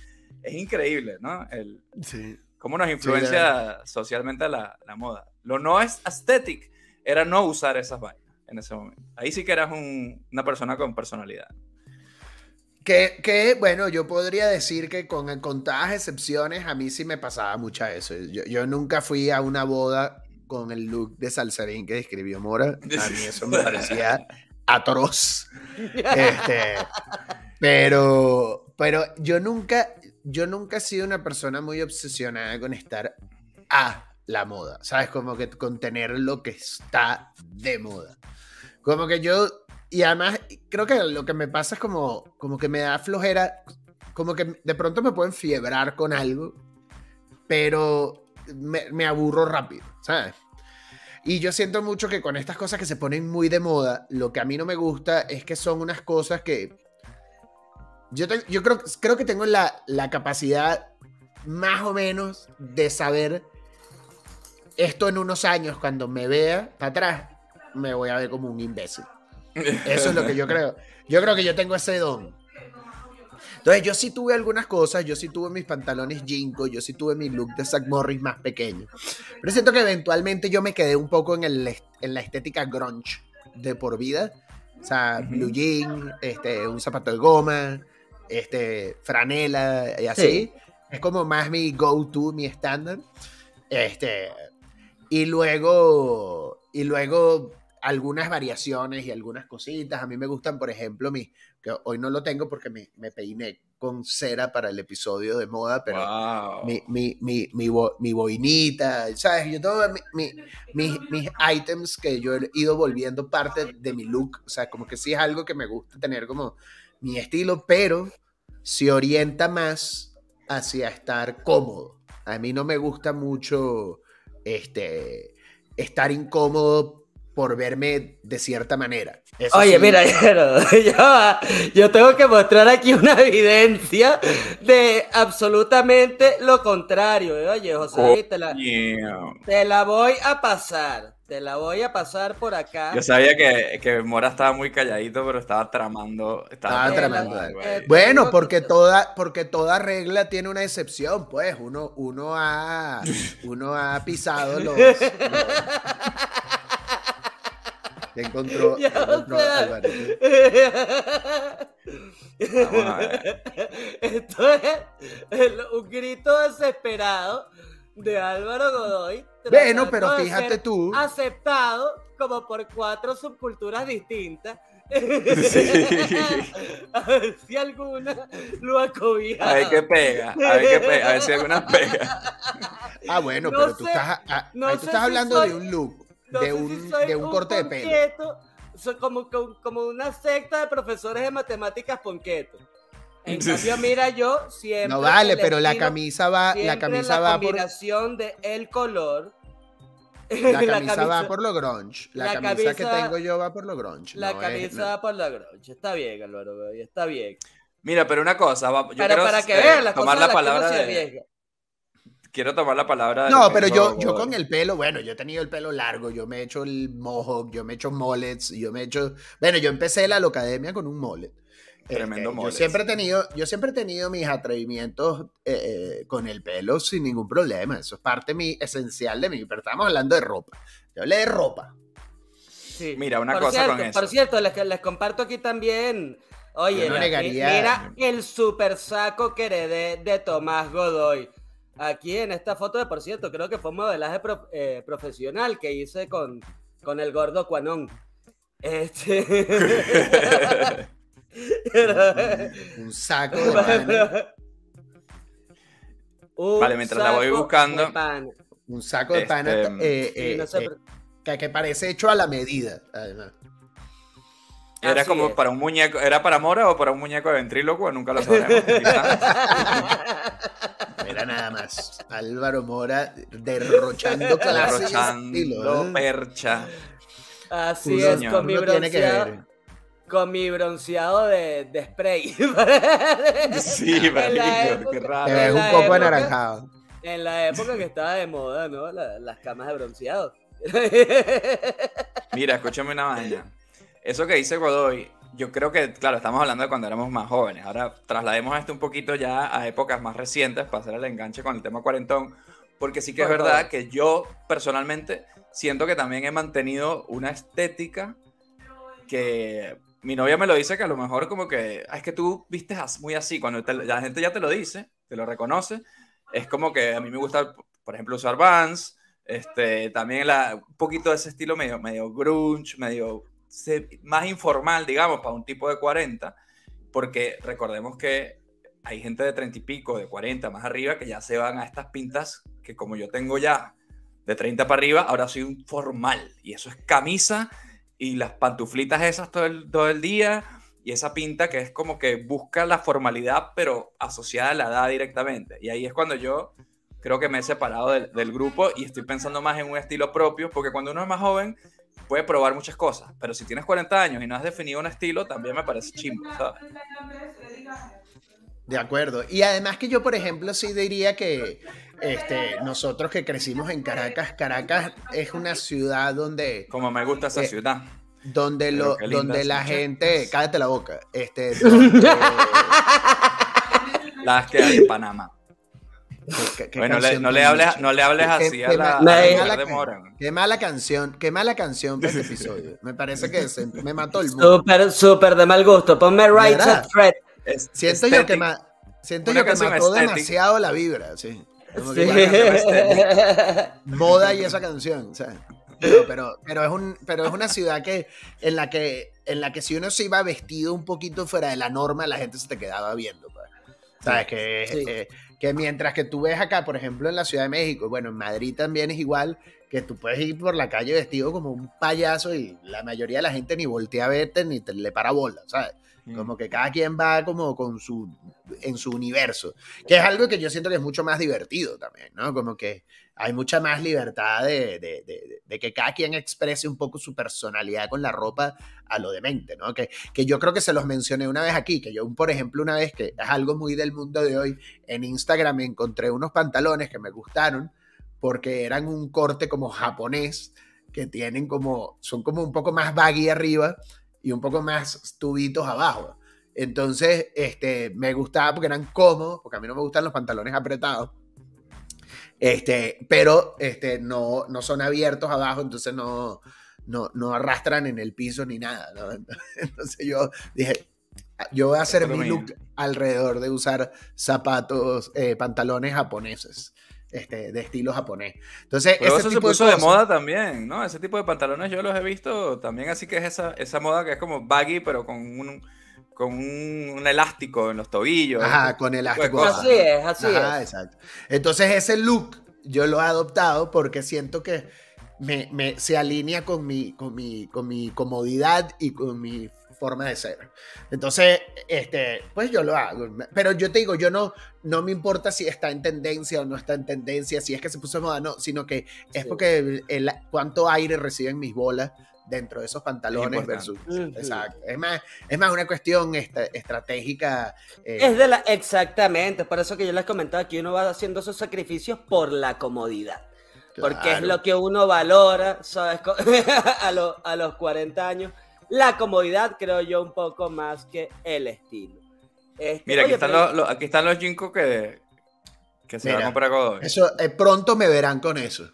Es increíble, ¿no? El,
Sí.
cómo nos influencia socialmente la, la moda. Lo no es aesthetic era no usar esas vainas en ese momento. Ahí sí que eras un- una persona con personalidad.
Que, que, bueno, yo podría decir que con contadas excepciones a mí sí me pasaba mucho eso. Yo, yo nunca fui a una boda con el look de salsarín que describió Mora. A mí eso me parecía atroz. Este, pero, pero yo nunca, yo nunca he sido una persona muy obsesionada con estar a la moda. ¿Sabes? Como que con tener lo que está de moda. Como que yo, y además creo que lo que me pasa es como, como que me da flojera, como que de pronto me puedo enfiebrar con algo, pero me, aburro rápido, ¿sabes? Y yo siento mucho que con estas cosas que se ponen muy de moda, lo que a mí no me gusta es que son unas cosas que yo, yo creo, creo que tengo la, la capacidad más o menos de saber esto en unos años, cuando me vea para atrás, me voy a ver como un imbécil. Eso es lo que yo creo. Yo creo que yo tengo ese don. Entonces, yo sí tuve algunas cosas, yo sí tuve mis pantalones Jinko, yo sí tuve mi look de Zack Morris más pequeño. Pero siento que eventualmente yo me quedé un poco en, el, est- en la estética grunge de por vida. O sea, blue jean, este, un zapato de goma, este, franela y así.
Sí.
Es como más mi go-to, mi estándar. Este, y luego, y luego algunas variaciones y algunas cositas. A mí me gustan, por ejemplo, mi, que hoy no lo tengo porque me, me peiné con cera para el episodio de moda, pero
Wow.
mi, mi, mi, mi, bo- mi boinita, ¿sabes? Yo todo mi- mi- mis, mis items que yo he ido volviendo parte de mi look, o sea, como que sí es algo que me gusta tener como mi estilo, pero se orienta más hacia estar cómodo. A mí no me gusta mucho este, estar incómodo por verme de cierta manera. Eso
Oye,
sí,
mira, yo tengo que mostrar aquí una evidencia de absolutamente lo contrario. ¿eh? Oye, José, te la, te la voy a pasar. Te la voy a pasar por acá.
Yo sabía que, que Mora estaba muy calladito, pero estaba tramando.
Estaba tramando. Bueno, porque toda, porque toda regla tiene una excepción, pues. Uno, uno, ha, uno ha pisado los. los- ¿Qué encontró,
Ya,
encontró
o sea.
Ver.
Esto es el- un grito desesperado de Álvaro Godoy.
Bueno, pero
de
fíjate
ser
tú.
Aceptado como por cuatro subculturas distintas. A ver si alguna lo ha cobijado.
A ver qué pega. A ver qué pega. A ver si alguna pega.
Ah, bueno,
No
pero tú estás,
no
tú estás
si
hablando
soy-
de un look,
No
de
sé si
un,
soy
de un corte de pelo.
ponqueto, soy como, como, como una secta de profesores de matemáticas ponqueto. En cambio, mira, yo siempre.
No vale, pero la camisa va, la camisa
la
va por,
combinación de el color.
la camisa va por lo grunge. La,
la
camisa, que
camisa-
tengo yo va por lo grunge.
La
no es-
camisa
no-
va por la groncha. Está bien, Álvaro, está bien.
Mira, pero una cosa. va- yo
pero
quiero
para que
eh,
vean las
tomar
cosas
la
que
palabra de. Quiero tomar la palabra de
No, pero yo, yo con el pelo, bueno, yo he tenido el pelo largo, yo me he hecho el mohawk, yo me he hecho mullets, yo me he hecho, bueno, yo empecé la academia con un mullet.
Tremendo
Yo
mullet.
siempre he tenido, yo siempre he tenido mis atrevimientos eh, eh, con el pelo sin ningún problema. Eso es parte mi, esencial de mí. Pero estamos hablando de ropa. Yo hablé de ropa.
Sí.
Mira, una
por
cosa
cierto,
con eso.
Por cierto, les, les comparto aquí también. Oye,
Yo no
la-
negaría-
mira el super saco que heredé de Tomás Godoy. Aquí en esta foto, de por cierto, creo que fue un modelaje pro- eh, profesional que hice con, con el gordo Cuanón. Este.
Un saco de pana,
Un
Vale, mientras la voy buscando.
un saco de pana
Este,
eh,
Sí,
eh,
no sé,
eh,
pero-
que, que parece hecho a la medida, además.
Era
Así
como
es.
para un muñeco, ¿era para Mora o para un muñeco de ventrílocuo? Nunca lo sabremos.
Mira nada más. Álvaro Mora derrochando clase y
Derrochando
estilo. ¿eh?
percha.
Así es,
señor.
con mi bronceado. Con mi bronceado de, de spray.
Sí, marico, qué raro.
Te ves un poco
época-
anaranjado.
En la época que estaba de moda, ¿no? La- las camas de bronceado.
Mira, escúchame una vaina. Eso que dice Godoy, yo creo que, claro, estamos hablando de cuando éramos más jóvenes. Ahora traslademos esto un poquito ya a épocas más recientes para hacer el enganche con el tema cuarentón. Porque sí que es verdad que yo personalmente siento que también he mantenido una estética que mi novia me lo dice que a lo mejor como que "Ah, es que tú vistes muy así, cuando te- la gente ya te lo dice, te lo reconoce, es como que a mí me gusta, por ejemplo, usar Vans, este, también la, un poquito de ese estilo medio, medio grunge, medio más informal, digamos, para un tipo de 40, porque recordemos que hay gente de 30 y pico, de 40 más arriba, que ya se van a estas pintas que como yo tengo ya de 30 para arriba, ahora soy un formal, y eso es camisa y las pantuflitas esas todo el, todo el día, y esa pinta que es como que busca la formalidad, pero asociada a la edad directamente. Y ahí es cuando yo creo que me he separado del, del grupo y estoy pensando más en un estilo propio, porque cuando uno es más joven puede probar muchas cosas, pero si tienes 40 años y no has definido un estilo, también me parece chimbo, ¿sabes?
De acuerdo. Y además que yo, por ejemplo, sí diría que este, nosotros que crecimos en Caracas, Caracas es una ciudad donde,
Como me gusta esa
Eh,
ciudad.
donde, lo, donde la gente, cállate la boca, este, donde-
Las que hay en Panamá.
¿Qué- qué
Bueno, le- no, le hables, no le hables
Qué-
así a
qué
la,
ma-
a
qué
la de Moran.
Qué mala canción, qué mala canción para este episodio. Me parece que se- me mató el mundo.
Súper, súper de mal gusto. Ponme Right at Fred.
Es-
Siento yo que, ma- siento
Una
yo que
canción
mató demasiado la vibra, sí. Como que
Sí.
ya- moda y esa canción. No, pero, pero, es un, pero es una ciudad que en, la que en la que si uno se iba vestido un poquito fuera de la norma, la gente se te quedaba viendo. pues. ¿Sabes? Que,
Sí.
eh, que mientras que tú ves acá, por ejemplo, en la Ciudad de México, bueno, en Madrid también es igual, que tú puedes ir por la calle vestido como un payaso y la mayoría de la gente ni voltea a verte ni te, le para bola, ¿sabes?
Mm.
Como que cada quien va como con su, en su universo, que es algo que yo siento que es mucho más divertido también, ¿no? Como que hay mucha más libertad de, que cada quien exprese un poco su personalidad con la ropa a lo demente, ¿no? Que, que yo creo que se los mencioné una vez aquí, que yo, por ejemplo, una vez que es algo muy del mundo de hoy, en Instagram encontré unos pantalones que me gustaron porque eran un corte como japonés, que tienen como, son como un poco más baggy arriba y un poco más tubitos abajo. Entonces, este, me gustaba porque eran cómodos, porque a mí no me gustan los pantalones apretados. Este, pero este, no, no son abiertos abajo, entonces no, no, no arrastran en el piso ni nada. ¿no? Entonces yo dije, yo voy a hacer mi look alrededor de usar zapatos, eh, pantalones japoneses, este, de estilo japonés. Entonces,
Pero
ese
eso se
tipo
puso de,
cosas-
moda también, ¿no? Ese tipo de pantalones yo los he visto también, así que es esa, esa moda que es como baggy, pero con un, con un, un elástico en los tobillos.
Ajá, con elástico.
Así es, así
Ajá,
es.
exacto. Entonces ese look yo lo he adoptado porque siento que me, me- se alinea con mi, con, mi, con mi comodidad y con mi forma de ser. Entonces, este, pues yo lo hago. Pero yo te digo, yo no, no me importa si está en tendencia o no está en tendencia, si es que se puso moda, no, sino que es
Sí.
porque el, el- cuánto aire reciben mis bolas dentro de esos pantalones
importante.
versus... Exacto. Es más, es más una cuestión esta- estratégica. eh,
Es de la, exactamente, por eso que yo les comentaba que uno va haciendo esos sacrificios por la comodidad. Porque es lo que uno valora, ¿sabes? A, lo- a los 40 años. La comodidad, creo yo, un poco más que el estilo. Este,
Mira, aquí
oye,
están,
pero-
los, los- aquí están los jinkos que, que se van a comprar Godoy.
Eso, eh, pronto me verán con eso.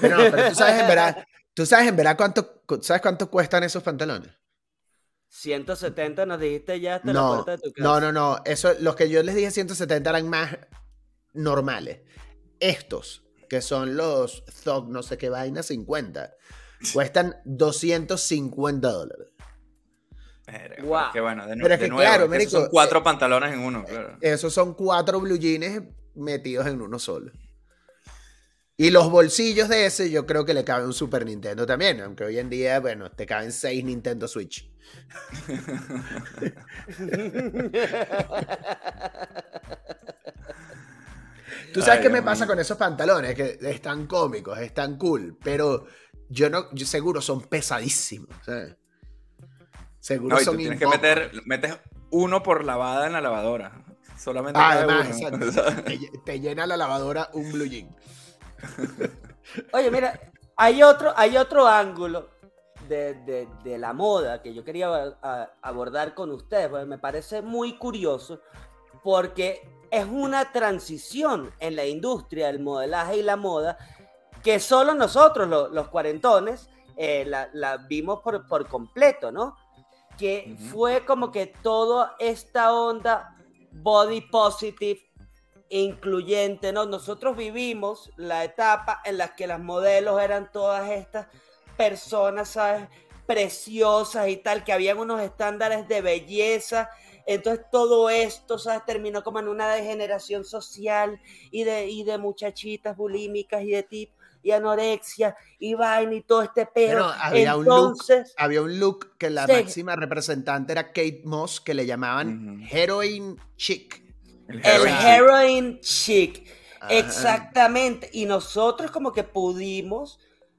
Pero, no, pero tú sabes en verdad, tú sabes en verdad cuánto, cu- ¿sabes cuánto cuestan esos pantalones?
170 nos dijiste ya hasta la
No,
puerta de tu casa.
no, no, no. Eso, los que yo les dije 170 eran más normales. Estos, que son los Thug, no sé qué vaina, 50, cuestan 250 dólares.
Pero Que bueno, de,
Pero es
de
que
nuevo,
claro,
esos son cuatro
eh,
pantalones en uno, claro.
Esos son cuatro blue jeans metidos en uno solo. Y los bolsillos de ese yo creo que le cabe un Super Nintendo también, aunque hoy en día, bueno, te caben seis Nintendo Switch. Tú sabes
Ay,
qué me pasa con esos pantalones, que están cómicos, están cool, pero yo no, yo seguro son pesadísimos. ¿sabes? Seguro
No, y tú
son
tienes que meter, metes uno por lavada en la lavadora. Solamente
Además,
uno.
exacto, te, te llena la lavadora un blue jean.
Oye, mira, hay otro, hay otro ángulo de, de- de la moda que yo quería a- a- abordar con ustedes, porque me parece muy curioso, porque es una transición en la industria del modelaje y la moda que solo nosotros, lo- los cuarentones, eh, la, la vimos por, por completo, ¿no? Que fue como que toda esta onda body positive incluyente, ¿no? Nosotros vivimos la etapa en la que las modelos eran todas estas personas, ¿sabes? Preciosas y tal, que habían unos estándares de belleza. Entonces todo esto, ¿sabes? Terminó como en una degeneración social y de, y de muchachitas bulímicas y de tip y anorexia y vaina y todo este pedo.
Pero había un look
Entonces,
Había un look que la
Sí.
máxima representante era Kate Moss, que le llamaban heroin chic.
El
el
heroin chic.
Exactamente. Y nosotros como que pudimos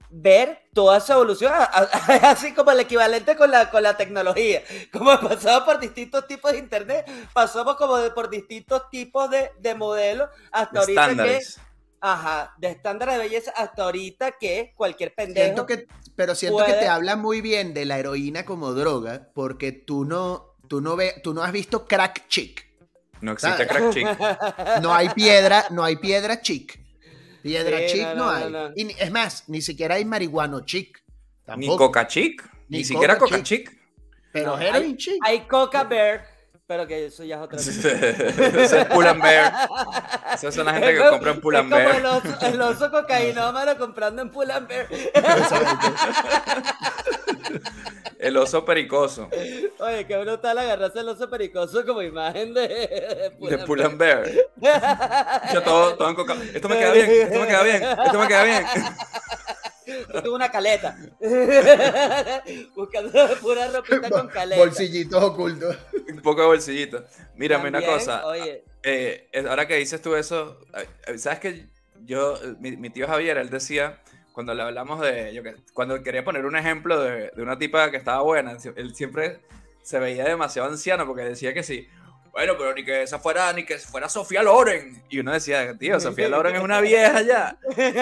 ver toda esa evolución, así como el equivalente con la, con la tecnología. Como pasaba por distintos tipos de internet, pasamos como de, por distintos tipos de, de modelos hasta ahorita que...
Estándares.
Ajá, de estándares de belleza hasta ahorita que cualquier pendejo...
Siento que, pero siento que te habla muy bien de la heroína como droga, porque tú no, tú no, ve, tú no has visto crack chic.
No existe
¿Sabes?
crack chic.
No hay piedra, no hay piedra chic. Piedra
Sí,
chic
no,
no,
no,
hay.
no, no.
Y ni- es más, ni siquiera hay marihuano chic.
Ni coca chic.
Ni
Ni, siquiera
Coca
chic.
Pero
No,
heroin
hay-
chic.
Hay Coca Bear, pero que eso ya es otra cosa.
Ese es Pull and Bear. Esas son la gente que compra en Pull and
como
Bear.
el oso, el oso cocainómano comprando en Pull and Bear.
El oso pericoso.
Oye, qué brutal agarrarse el oso pericoso como imagen de, de
De Pull and Bear. Yo todo, todo en coca. Esto me queda bien, esto me queda bien, esto me queda bien.
Yo tuve una caleta. Buscando pura ropita con caleta.
Bolsillitos ocultos.
Un poco de bolsillito. Mírame una cosa.
Oye,
eh, es- ahora que dices tú eso, ¿sabes que yo, mi, mi tío Javier, él decía, cuando le hablamos de, yo que, cuando quería poner un ejemplo de, de una tipa que estaba buena, él siempre se veía demasiado anciano porque decía que sí, bueno, pero ni que esa fuera, ni que fuera Sofía Loren. Y uno decía, tío, Sofía Loren es una vieja ya.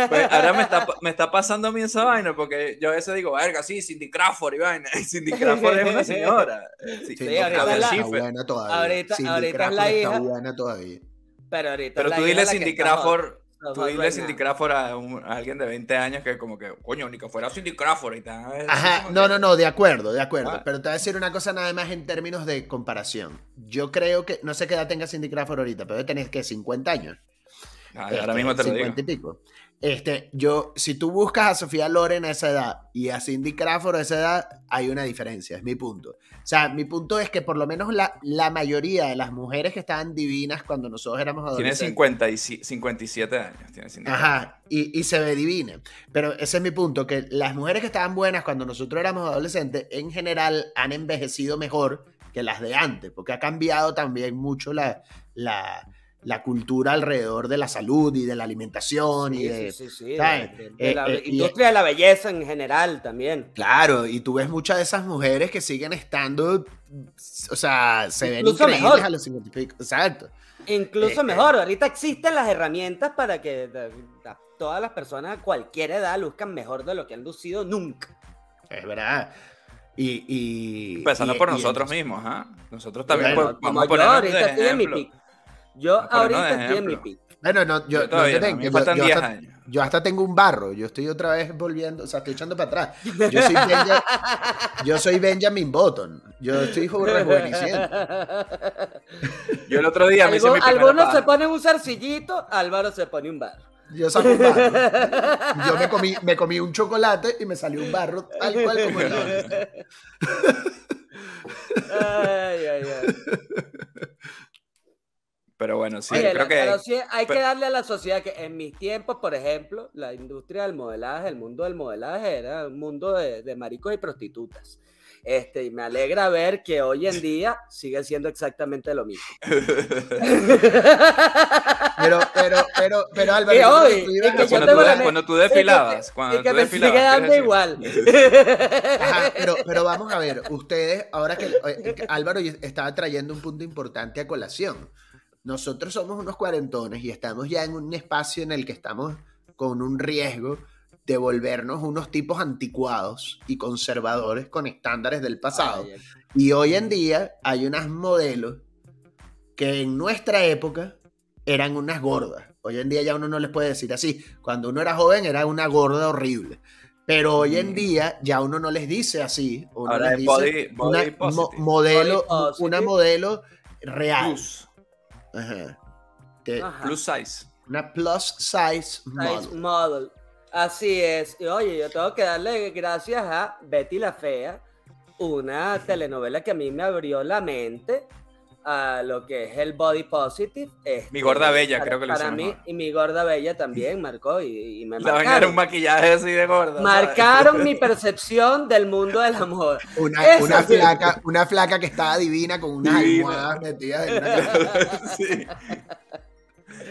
Pues ahora me está, me está pasando a mí esa vaina porque yo a veces digo, verga, sí, Cindy Crawford y vaina. Cindy Crawford es una señora. Sí,
Sí, ahorita la-
está buena todavía.
ahorita-
Cindy
ahorita es la
está
hija.
buena todavía.
pero ahorita.
Pero
la
tú
hija
dile Cindy
está
Crawford. Tú dile Cindy. Crawford a, un- a alguien de 20 años que como que, coño, ni que fuera Cindy Crawford y tal.
Ajá, no, no, no, de acuerdo, de acuerdo.
Ah.
Pero te voy a decir una cosa nada más en términos de comparación. Yo creo que, no sé qué edad tenga Cindy Crawford ahorita, pero debe tener que 50 años.
Ah, ahora
Este,
mismo te lo digo.
50 y pico. Este, yo, si tú buscas a Sofía Loren a esa edad y a Cindy Crawford a esa edad, hay una diferencia, es mi punto. O sea, mi punto es que por lo menos la, la mayoría de las mujeres que estaban divinas cuando nosotros éramos
Tiene
adolescentes.
50 y ci- 57 años. Tiene Cindy Crawford.
Ajá, y, y se ve divina. Pero ese es mi punto, que las mujeres que estaban buenas cuando nosotros éramos adolescentes, en general han envejecido mejor que las de antes, porque ha cambiado también mucho la, la, la cultura alrededor de la salud y de la alimentación y de...
sí, sí, sí,
¿sabes?
de- de
Eh,
la
eh, y-
industria de la belleza en general también.
Claro, y tú ves muchas de esas mujeres que siguen estando, o sea, se ven
Incluso
increíbles
mejor.
a los 50 y pico. Exacto.
Incluso
Eh,
mejor, ahorita existen las herramientas para que de- de- todas las personas a cualquier edad luzcan mejor de lo que han lucido nunca.
Es verdad. Y, y,
Empezando
y-
por
y
nosotros
entonces-
mismos, ¿ah? Nosotros también
Bueno,
pues,
Como yo ahorita estoy en mi
ejemplo.
Yo ahorita estoy en mi pick.
Bueno, no, yo,
Yo
no
todavía no,
yo-
faltan
yo
10
hasta-
años.
Yo hasta tengo un barro, yo estoy otra vez volviendo, o sea, estoy echando para atrás. Yo soy, Benja- yo soy Benjamin Button, yo estoy rejuveneciendo.
Yo el otro día me hice mi
Algunos se ponen un zarcillito, Álvaro se pone un bar.
Yo saco un barro. Yo me comí, me comí un chocolate y me salió un barro tal cual como el otro.
Ay, ay, ay.
Pero bueno, sí,
Oye,
yo creo
la-
que...
pero sí hay que darle a la sociedad que en mis tiempos, por ejemplo, la industria del modelaje, el mundo del modelaje era un mundo de, de maricos y prostitutas. Este, y me alegra ver que hoy en día sigue siendo exactamente lo mismo.
Pero, pero, pero, pero Álvaro,
Y hoy, y que
cuando, tú,
la
cuando tú desfilabas, cuando
y que
tú
me
desfilabas,
sigue dando
¿quieres
igual.
Ajá, pero, pero vamos a ver, ustedes, ahora que, eh, que Álvaro estaba trayendo un punto importante a colación. Nosotros somos unos cuarentones y estamos ya en un espacio en el que estamos con un riesgo de volvernos unos tipos anticuados y conservadores con estándares del pasado.
Ay,
Y hoy en día hay unas modelos que en nuestra época eran unas gordas. Hoy en día ya uno no les puede decir así. Cuando uno era joven era una gorda horrible. Pero hoy en
Mm.
día ya uno no les dice así. Uno
Ahora
les dice
body, body
una mo- modelo,
Body
una modelo real.
Plus,
Ajá. Que-
Ajá.
plus size.
Una plus size
Size
model.
model. Así es. Y oye, yo tengo que darle gracias a Betty la Fea, una telenovela que a mí me abrió la mente a lo que es el body positive. Este,
Mi gorda bella,
para-
creo que lo
Para mí,
mejor.
y mi gorda bella también marcó y, y me
La vaina era un
marcaron.
maquillaje así de gorda. ¿sabes?
Marcaron mi percepción del mundo del amor.
Una, una
sí.
flaca, una flaca que estaba divina con unas
Divina.
almohadas metidas en una
sí.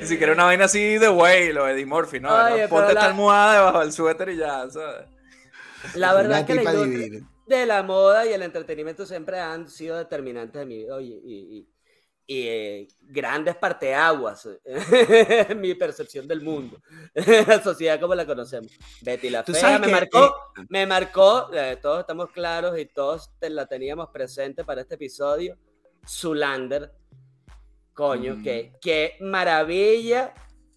Ni siquiera una vaina así de Whale o Eddie Murphy, ¿no?
Oye,
ponte esta
la-
almohada debajo del suéter y ya, ¿sabes?
La verdad
una
es que la
tipa
industria
divina.
De la moda y el entretenimiento siempre han sido determinantes de mi vida oye, y, y- y, eh, grandes parteaguas eh, en mi percepción del mundo, la sociedad como la conocemos. Betty la Fea me
que,
marcó,
eh,
me marcó, eh, todos estamos claros y todos te- la teníamos presente para este episodio, Zulander. Coño,
Mm.
qué, qué maravilla.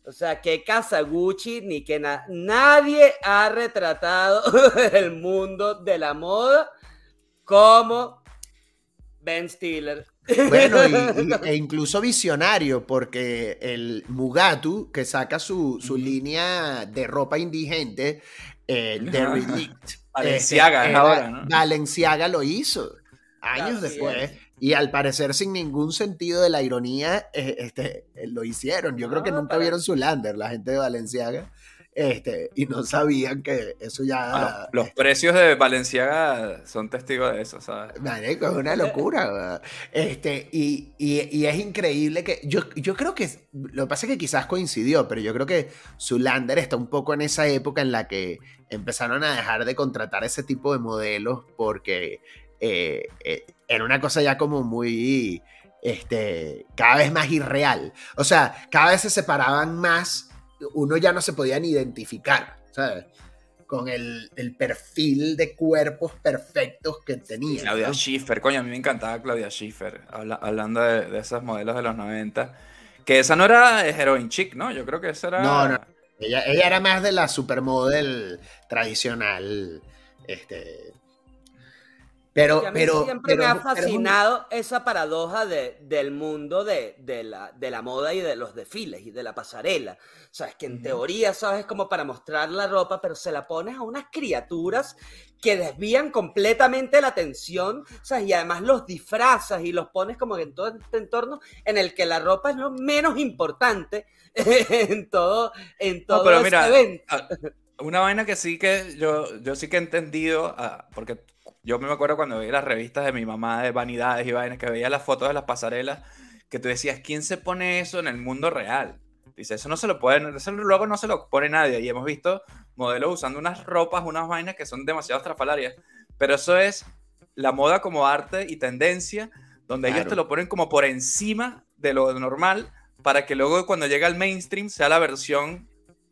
O sea, que Kazaguchi ni que na- nadie ha retratado el mundo de la moda como Ben Stiller.
Bueno, y- y- e incluso visionario, porque el Mugatu, que saca su, su línea de ropa indigente, eh, de. Relict.
Balenciaga
este, era-
ahora, ¿no?
Balenciaga lo hizo años
Así
después.
es.
Y al parecer, sin ningún sentido de la ironía, eh, este, eh, lo hicieron. Yo creo que nunca
para-
vieron su lander, la gente de Balenciaga. Este, y no sabían que eso ya.
Ah, los, los precios de Valenciaga son testigos de eso, ¿sabes?
Marico, es una locura. ¿verdad? Este, y, y- y es increíble que. Yo, yo creo que. Lo que pasa es que quizás coincidió, pero yo creo que Zulander está un poco en esa época en la que empezaron a dejar de contratar ese tipo de modelos porque eh, eh, era una cosa ya como muy. Este, cada vez más irreal. O sea, cada vez se separaban más. Uno ya no se podían identificar, ¿sabes? Con el, el perfil de cuerpos perfectos que tenía.
Claudia
¿no?
Schiffer, coño, a mí me encantaba Claudia Schiffer, habla- hablando de, de esos modelos de los 90. Que esa no era Heroin Chic, ¿no? Yo creo que esa era.
No, no. Ella, ella era más de la supermodel tradicional. Este. Pero,
a mí
pero.
siempre
pero-
me ha
pero
fascinado esa paradoja de, del mundo de, de la, de la moda y de los desfiles y de la pasarela. O sea, es que en
Ujú.
teoría, ¿sabes? Como para mostrar la ropa, pero se la pones a unas criaturas que desvían completamente la atención, sea, y además los disfrazas y los pones como en todo este entorno en el que la ropa es lo menos importante en todo, en todo
No, pero
ese
mira,
evento.
una vaina que sí que yo, yo sí que he entendido, ah, porque yo me acuerdo cuando veía las revistas de mi mamá de vanidades y vainas, que veía las fotos de las pasarelas, que tú decías, ¿quién se pone eso en el mundo real? Dice, eso no se lo pueden, luego no se lo pone nadie. Y hemos visto modelos usando unas ropas, unas vainas que son demasiado estrafalarias. Pero eso es la moda como arte y tendencia, donde ellos
Claro.
te lo ponen como por encima de lo normal, para que luego cuando llega al mainstream sea la versión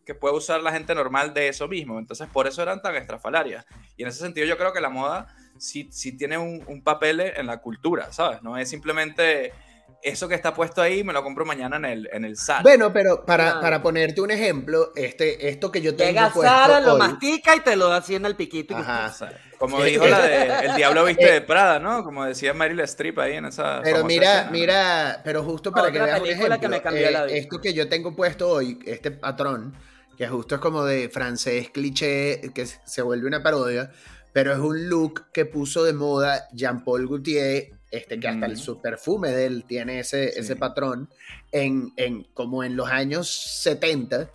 que puede usar la gente normal de eso mismo. Entonces, por eso eran tan estrafalarias. Y en ese sentido, yo creo que la moda sí, sí tiene un, un papel en la cultura, ¿sabes? No es simplemente eso que está puesto ahí, me lo compro mañana en el, en el SAT.
Bueno, pero para,
Claro.
para ponerte un ejemplo, este, esto que yo tengo
Llega
puesto
Sara, lo
hoy-
mastica y te lo da así en el piquito. y
Ajá.
Como
Sí.
dijo la de El Diablo Viste
Eh.
de Prada, ¿no? Como decía Meryl Streep ahí en esa.
Pero mira,
escena, ¿no?
mira, pero justo para que
Otra
veas un
película que
ejemplo,
me cambió
eh,
la vida.
esto que yo tengo puesto hoy, este patrón, que justo es como de francés cliché, que se vuelve una parodia, pero es un look que puso de moda Jean-Paul Gaultier, este, que hasta el
Ujú.
su perfume de él tiene ese,
Sí.
ese patrón, en, en, como en los años 70,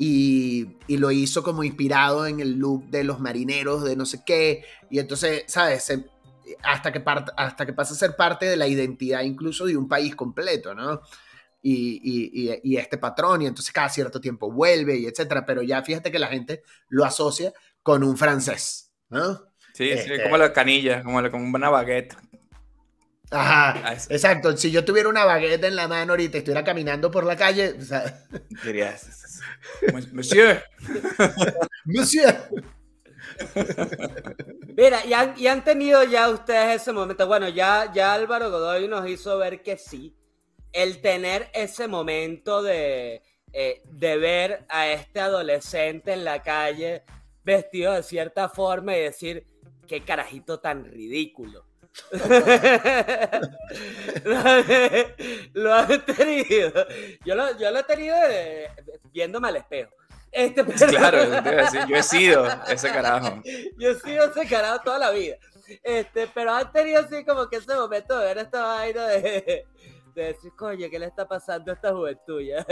y, y lo hizo como inspirado en el look de los marineros de no sé qué, y entonces, ¿sabes? Se- hasta que, part- hasta que pasa a ser parte de la identidad incluso de un país completo, ¿no? Y, y- y- y este patrón, y entonces cada cierto tiempo vuelve, y etcétera, pero ya fíjate que la gente lo asocia con un francés, ¿no?
Sí, sí,
este-
como la canilla, como, la- como una baguette.
Ajá,
Ah,
exacto. Si yo tuviera una baguette en la mano ahorita y estuviera caminando por la calle, o sea,
Diría, Monsieur,
Monsieur.
Mira, y han, y han tenido ya ustedes ese momento. Bueno, ya, ya Álvaro Godoy nos hizo ver que sí. El tener ese momento de, eh, de ver a este adolescente en la calle vestido de cierta forma y decir, qué carajito tan ridículo. lo han tenido. Yo lo, yo lo he tenido eh, viéndome al espejo. Este, pero-
claro, te decir, yo he sido ese carajo.
yo he sido ese carajo toda la vida. Este, pero han tenido así como que ese momento de ver esta vaina de, de decir, coño, ¿qué le está pasando a esta juventud? Ya,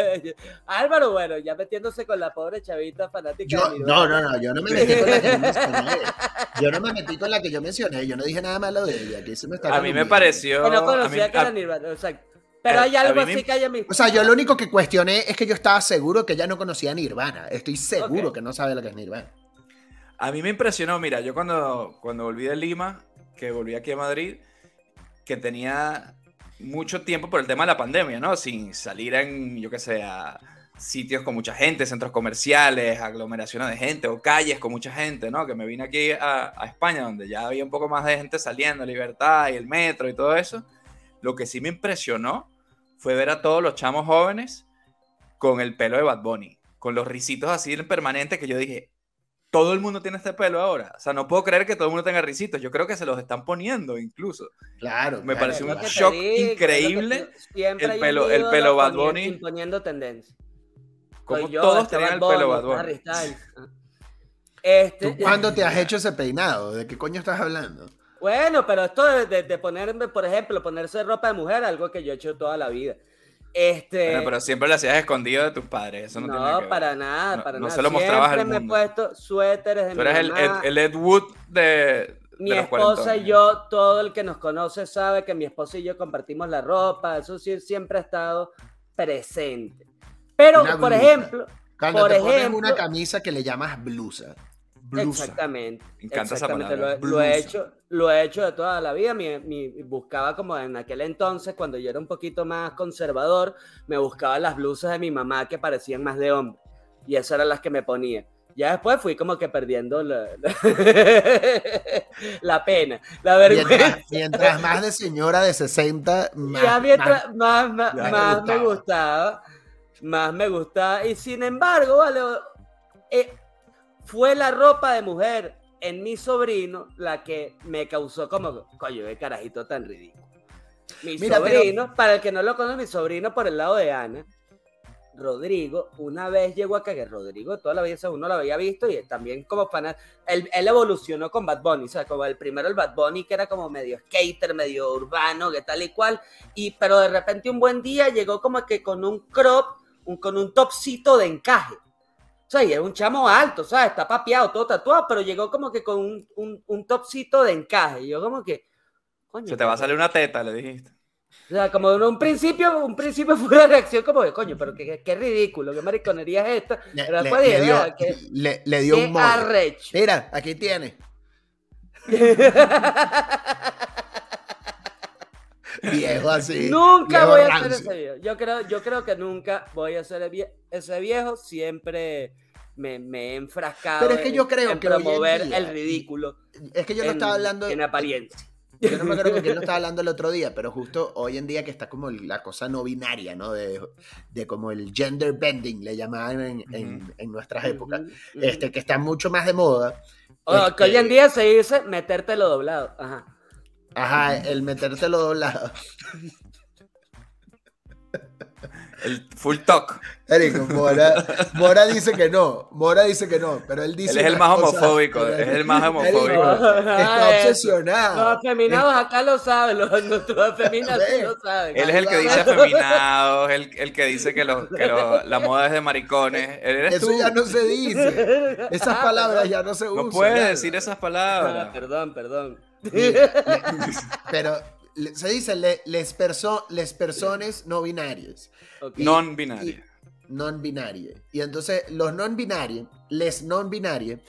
Álvaro, bueno, ya metiéndose con la pobre chavita fanática
Yo,
de
no,
Nirvana.
no, no, yo no me metí con la que yo mencioné. Yo no me metí con la que yo mencioné, yo no dije nada malo de ella. Aquí se me está
A mí me pareció.
Que no
a mí-
conocía que
a-
era Nirvana, exacto. Pero
a-
hay
a
algo
me-
así que haya mi...
O sea, yo lo único que cuestioné es que yo estaba seguro que ella no conocía Nirvana. Estoy seguro que no sabe lo que es Nirvana.
A mí me impresionó, mira, yo cuando, cuando volví de Lima, que volví aquí a Madrid, que tenía mucho tiempo por el tema de la pandemia, ¿no? Sin salir en, yo qué sé, sitios con mucha gente, centros comerciales, aglomeraciones de gente o calles con mucha gente, ¿no? Que me vine aquí a, a España, donde ya había un poco más de gente saliendo, libertad y el metro y todo eso. Lo que sí me impresionó fue ver a todos los chamos jóvenes con el pelo de Bad Bunny, con los risitos así permanentes que yo dije, todo el mundo tiene este pelo ahora. O sea, no puedo creer que todo el mundo tenga risitos. Yo creo que se los están poniendo incluso.
Claro.
Me
claro,
pareció
Es
un shock
digo,
increíble
siempre
el pelo- el pelo Bad Bunny.
Imponiendo tendencia.
Como
yo,
todos
este
tenían el pelo Bad Bunny.
Este,
¿Tú cuándo te has hecho ese peinado? ¿De qué coño estás hablando?
Bueno, pero esto de, de- de ponerme, por ejemplo, ponerse ropa de mujer, algo que yo he hecho toda la vida. Este,
Bueno, pero siempre lo hacías escondido de tus padres. Eso no,
no,
tiene nada que ver.
para nada,
No-
para
no
nada.
se lo mostrabas al
Siempre me he
mundo.
puesto suéteres de
Tú
mi
eres el,
mamá.
Ed, el Ed Wood de,
Mi
de los
esposa y yo, todo el que nos conoce sabe que mi esposa y yo compartimos la ropa, eso sí siempre ha estado presente. Pero, por ejemplo,
Cuando
Por
te pones
ejemplo-
una camisa que le llamas blusa. Blusa.
exactamente,
Me encanta esa
exactamente,
palabra,
lo, he- lo he hecho, lo he hecho de toda la vida, mi, mi- buscaba como en aquel entonces, cuando yo era un poquito más conservador, me buscaba las blusas de mi mamá que parecían más de hombre, y esas eran las que me ponía. Ya después fui como que perdiendo la, la pena, la vergüenza.
Mientras, mientras más de señora de 60, más,
ya mientras más, más,
me
más me
gustaba.
gustaba, más me gustaba. Y sin embargo, vale, eh, fue la ropa de mujer en mi sobrino la que me causó como, coño, qué carajito tan ridículo. Mi
Mira, pero-
sobrino, para el que no lo conoce, mi sobrino por el lado de Ana, Rodrigo, una vez llegó acá, que Rodrigo toda la vida uno lo había visto y también como fan, él, él evolucionó con Bad Bunny, o sea, como el primero el Bad Bunny que era como medio skater, medio urbano, que tal y cual, y pero de repente un buen día llegó como que con un crop, un, con un topcito de encaje. O sea, y era un chamo alto, ¿sabes? Está papeado, todo tatuado, pero llegó como que con un, un, un topcito de encaje. Y yo como que, coño,
Se te va a salir una teta, le dijiste.
o sea, como en un principio, un principio fue una reacción como de coño, pero qué, qué- qué ridículo, qué mariconería es esta.
Le,
Pero
le-
después
le
dije,
dio,
"Vea, qué,
le- le dio
qué
un. Mira, aquí tiene. Viejo así.
nunca
viejo
voy a hacer
rancio.
ese viejo. Yo creo, yo creo que nunca voy a vie- ese viejo. Siempre me, me he enfrascado
Pero es que
en-
yo creo
en
que
promover
día-
el ridículo
Es que yo no
en,
estaba hablando.
en apariencia.
Yo no me acuerdo con quién lo estaba hablando el otro día, pero justo hoy en día que está como la cosa no binaria, ¿no? De, de como el gender bending, le llamaban en, en- en nuestras épocas.
Ujú, ujú.
Este, que está mucho más de moda.
O que
Este,
hoy en día se dice metértelo doblado. Ajá.
Ajá, el metértelo doblado.
El full talk.
Erico, Mora, Mora dice que no, Mora dice que no, pero él dice
Él es el más
cosas-
homofóbico, es el más homofóbico.
Está obsesionado.
Los afeminados acá lo saben, los, nuestros afeminados sí lo saben.
Él es el que dice afeminados, el, el que dice que, los- que los- la moda es de maricones. Él eres
Eso
tú.
ya no se dice. Esas palabras ya no se usan.
No puedes
ya.
decir esas
Ah,
palabras.
perdón, perdón.
Le- pero se dice le- les, perso- les personas no binarias.
Ok.
Y-
Non-binario.
y- Non-binaria. Y entonces los non-binarios, les non-binarios,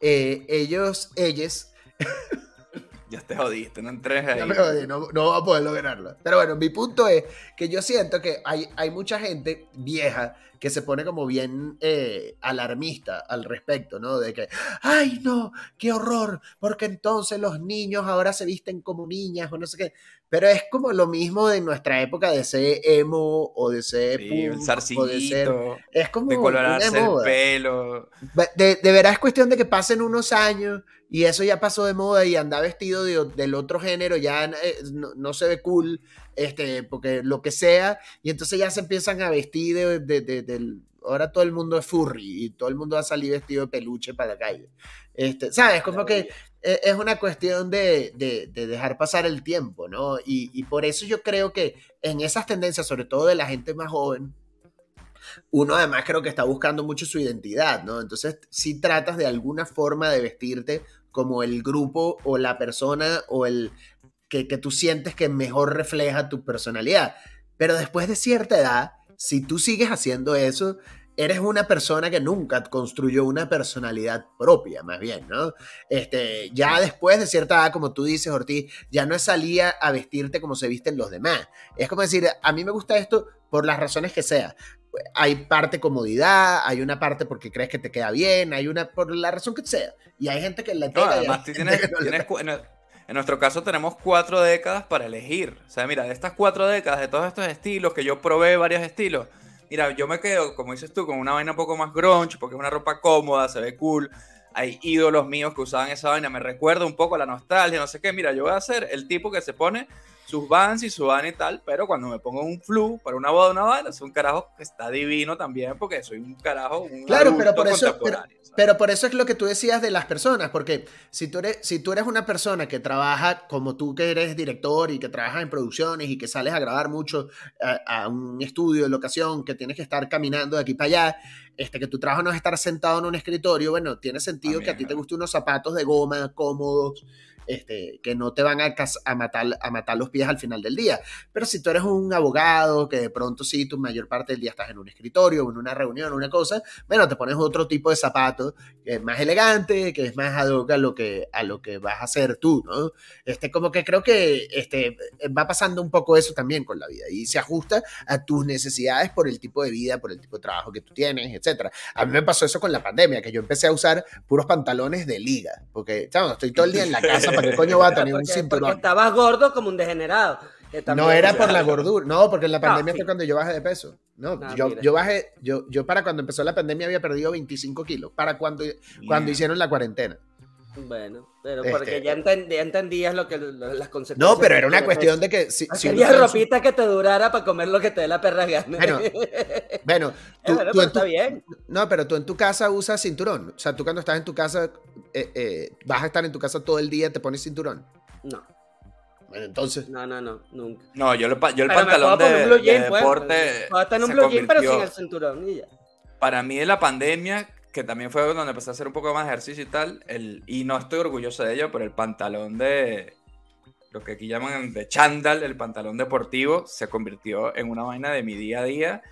eh, ellos, ellas,
Ya te jodiste, no entres ahí.
Ya me jodí, no, no va a poder lograrlo. Pero bueno, mi punto es que yo siento que hay, hay mucha gente vieja que se pone como bien eh, alarmista al respecto, ¿no? De que, ay, no, qué horror, porque entonces los niños ahora se visten como niñas o no sé qué. Pero es como lo mismo de nuestra época de ser emo o de ser
Sí,
punk,
el
o de ser... Es como
de colorarse el pelo.
De, de verdad es cuestión de que pasen unos años y eso ya pasó de moda y andar vestido de- del otro género ya eh, no, no se ve cool, este, porque lo que sea, y entonces ya se empiezan a vestir de, de- de-. Ahora todo el mundo es furry y todo el mundo va a salir vestido de peluche para la calle. Este, ¿Sabes? Como que eh, es una cuestión de, de- de dejar pasar el tiempo, ¿no? Y, y por eso yo creo que en esas tendencias, sobre todo de la gente más joven, uno además creo que está buscando mucho su identidad, ¿no? Entonces, si tratas de alguna forma de vestirte como el grupo o la persona o el que, que tú sientes que mejor refleja tu personalidad. Pero después de cierta edad, si tú sigues haciendo eso, eres una persona que nunca construyó una personalidad propia, más bien, ¿no? Este, ya después de cierta edad, como tú dices, Ortiz, ya no salía a vestirte como se visten los demás. Es como decir, a mí me gusta esto por las razones que sea. Hay parte comodidad, hay una parte porque crees que te queda bien, hay una por la razón que sea. Y hay gente que le
No,
y
además, tú
gente
tienes,
que no
en, En nuestro caso tenemos cuatro décadas para elegir. O sea, mira, de estas cuatro décadas, de todos estos estilos, que yo probé varios estilos, mira, yo me quedo, como dices tú, con una vaina un poco más grunge, porque es una ropa cómoda, se ve cool. Hay ídolos míos que usaban esa vaina, me recuerda un poco a la nostalgia, no sé qué. Mira, yo voy a ser el tipo que se pone sus vans y su van y tal, pero cuando me pongo un flu para una boda, una vaina, soy un carajo que está divino también, porque soy un carajo, un
Claro, pero por eso, pero, por eso es lo que tú decías de las personas, porque si tú, eres, si tú eres una persona que trabaja como tú que eres director y que trabajas en producciones y que sales a grabar mucho a, a un estudio de locación, que tienes que estar caminando de aquí para allá, este, que tu trabajo no es estar sentado en un escritorio, bueno, tiene sentido que a ti te gusten unos zapatos de goma cómodos, este, que no te van a, a, matar, a matar los pies al final del día. Pero si tú eres un abogado, que de pronto sí, tu mayor parte del día estás en un escritorio, en una reunión, una cosa, bueno, te pones otro tipo de zapato que es más elegante, que es más ad hoc a lo que, a lo que vas a hacer tú, ¿no? Este, como que creo que este, va pasando un poco eso también con la vida y se ajusta a tus necesidades por el tipo de vida, por el tipo de trabajo que tú tienes, etcétera. A mí me pasó eso con la pandemia, que yo empecé a usar puros pantalones de liga, porque, chamo, estoy todo el día en la casa, ¿para qué coño va a tener un
porque
cinturón?
estabas gordo como un degenerado.
No era por la gordura, no, porque en la
No,
pandemia
sí.
fue cuando yo bajé de peso. No, yo, yo bajé, yo, yo para cuando empezó la pandemia había perdido 25 kilos, para cuando, cuando hicieron la cuarentena.
Bueno, pero
Este-
porque ya, enten- ya entendías lo que lo- las consecuencias.
No, pero era una
de
cuestión de que si, si
Querías ropita que te durara para comer lo que te dé la perra gana.
Bueno, Bueno, tú,
bueno,
tú
pero está bien.
no, pero tú en tu casa usas cinturón. O sea, tú cuando estás en tu casa, eh, eh, vas a estar en tu casa todo el día, te pones cinturón.
No,
Bueno, entonces,
no, no, no, nunca.
No, yo, lo yo el
Pero
pantalón de,
un blue
de
jean, pues.
deporte
Puedo estar en un blue jean, pero sin el cinturón y ya.
para mí en la pandemia, que también fue donde empecé a hacer un poco más ejercicio y tal, el, y no estoy orgulloso de ello, pero el pantalón de lo que aquí llaman de chándal, el pantalón deportivo, se convirtió en una vaina de mi día a día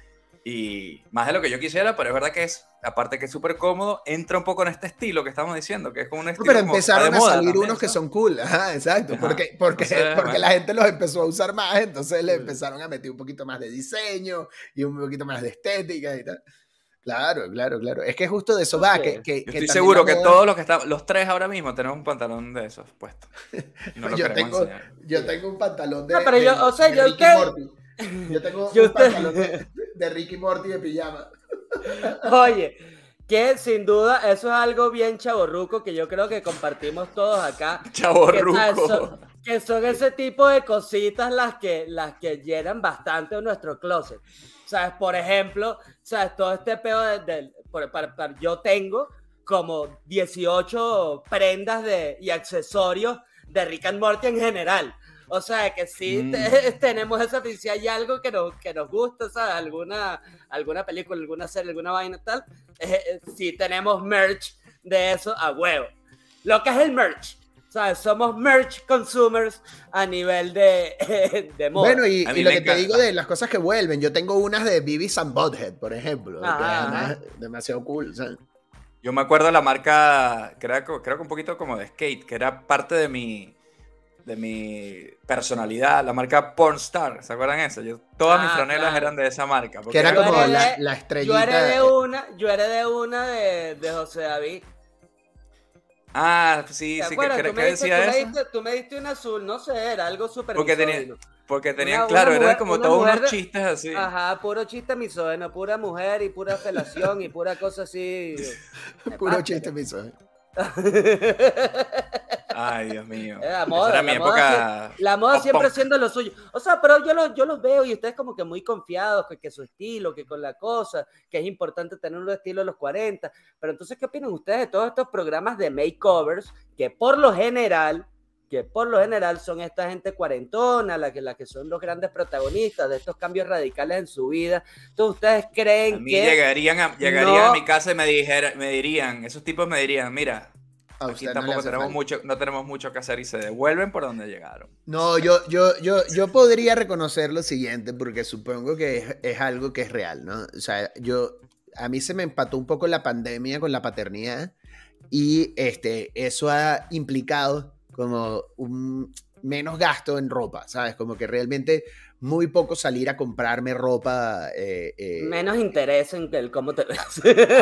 y más de lo que yo quisiera, pero es verdad que es, aparte que es súper cómodo, entra un poco en este estilo que estamos diciendo, que es como un
No,
estilo
pero
como-
empezaron
de
a salir
también,
unos que
¿sabes?
son cool. Ajá, exacto.
Ajá.
Porque, porque,
Entonces,
porque
bueno.
la gente los empezó a usar más, entonces le empezaron a meter un poquito más de diseño y un poquito más de estética y tal. Claro, claro, claro. Es que justo de eso va. Que, que-
Yo estoy seguro que
moda-
todos los que estamos, los tres ahora mismo tenemos un pantalón de esos puestos. Y no lo
yo, tengo,
enseñar.
yo tengo un pantalón de.
No, pero
de-
yo- o sea,
de
yo
Ricky
que-
Morty. Yo tengo
Yo
un
usted-
pantalón de, de Ricky Morty de pijama.
Oye, que sin duda eso es algo bien chaborruco que yo creo que compartimos todos acá.
Chavo
que, que son ese tipo de cositas las que, las que llenan bastante en nuestro closet. ¿Sabes? Por ejemplo, ¿sabes? Todo este pedo de, de- por- para- para- yo tengo como 18 prendas de, y accesorios de Rick and Morty en general. O sea, que sí
Mm.
te- tenemos esa si hay algo que nos, que nos gusta, ¿sabes? Alguna, alguna película, alguna serie, alguna vaina tal. eh, eh, sí tenemos merch de eso a huevo. Lo que es el merch. ¿Sabes? Somos merch consumers a nivel de, de moda.
Bueno, y, lo que te digo de las cosas que vuelven, yo tengo unas de Beavis and Butthead, por ejemplo, que además es demasiado cool. ¿sabes?
Yo me acuerdo de la marca, que era co- creo que un poquito como de skate, que era parte de mi, de mi personalidad, la marca Pornstar, ¿se acuerdan eso? Yo, todas mis
Ah,
franelas
claro.
eran de esa marca.
Que era como la, la
yo
estrellita.
heredé una, yo heredé una de, de José David.
Ah, sí,
¿Te
sí,
me
qué
diste,
decía
tú, me
eso?
diste, tú me diste un azul, no sé, era algo súper
Porque tenía-. Porque tenían,
una
claro,
mujer-
eran como
una
todos
mujer
unos
de-
chistes así.
Ajá, puro chiste misógino, pura mujer y pura felación y pura cosa así.
Puro
Nefasto.
chiste miso.
Ay, Dios mío.
Eh, La moda,
era mi
la moda
época.
La moda
pop
siempre
punk.
siendo lo suyo. O sea, pero yo, lo- yo los veo y ustedes como que muy confiados, que, que su estilo, que con la cosa, que es importante tener un estilo de los 40. Pero entonces, ¿qué opinan ustedes de todos estos programas de makeovers que por lo general, que por lo general son esta gente cuarentona, la que, la que son los grandes protagonistas de estos cambios radicales en su vida? Entonces, ¿ustedes
A
creen
mí
que...
llegarían, a, llegarían
No.
a mi casa y me, dijera, me dirían, esos tipos me dirían, mira,
A
aquí
no
tampoco
hace
tenemos mucho, no tenemos mucho que hacer y se devuelven por donde llegaron.
No, yo, yo, yo, yo podría reconocer lo siguiente, porque supongo que es, es algo que es real, ¿no? O sea, yo, a mí se me empató un poco la pandemia con la paternidad y este, eso ha implicado como un menos gasto en ropa, ¿sabes? Como que realmente muy poco salir a comprarme ropa. eh, eh,
Menos interés en el cómo te ves.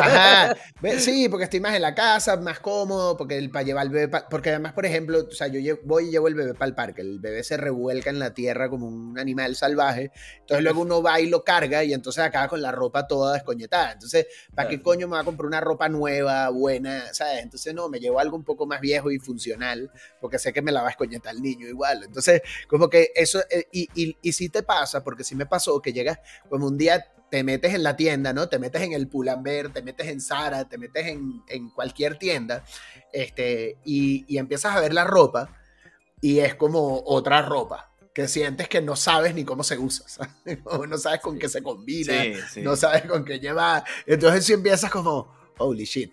Ajá. Sí, porque estoy más en la casa, más cómodo, porque el, para llevar el bebé, pa- porque además, por ejemplo, o sea, yo lle- voy y llevo el bebé para el parque, el bebé se revuelca en la tierra como un animal salvaje, entonces luego uno va y lo carga y entonces acaba con la ropa toda descoñetada. Entonces, ¿para qué
Claro.
coño me va a comprar una ropa nueva, buena, sabes? Entonces, no, me llevo algo un poco más viejo y funcional, porque sé que me la va a escoñetar el niño igual. Entonces, como que eso, eh, y, y, y sí te pasa, porque sí me pasó que llegas como un día te metes en la tienda, ¿no? Te metes en el Pull&Bear, te metes en Zara, te metes en, en cualquier tienda, este, y, y empiezas a ver la ropa y es como otra ropa, que sientes que no sabes ni cómo se usa, ¿sabes? No sabes con qué se combina,
Sí, sí.
no sabes con qué lleva. Entonces si empiezas como, holy shit,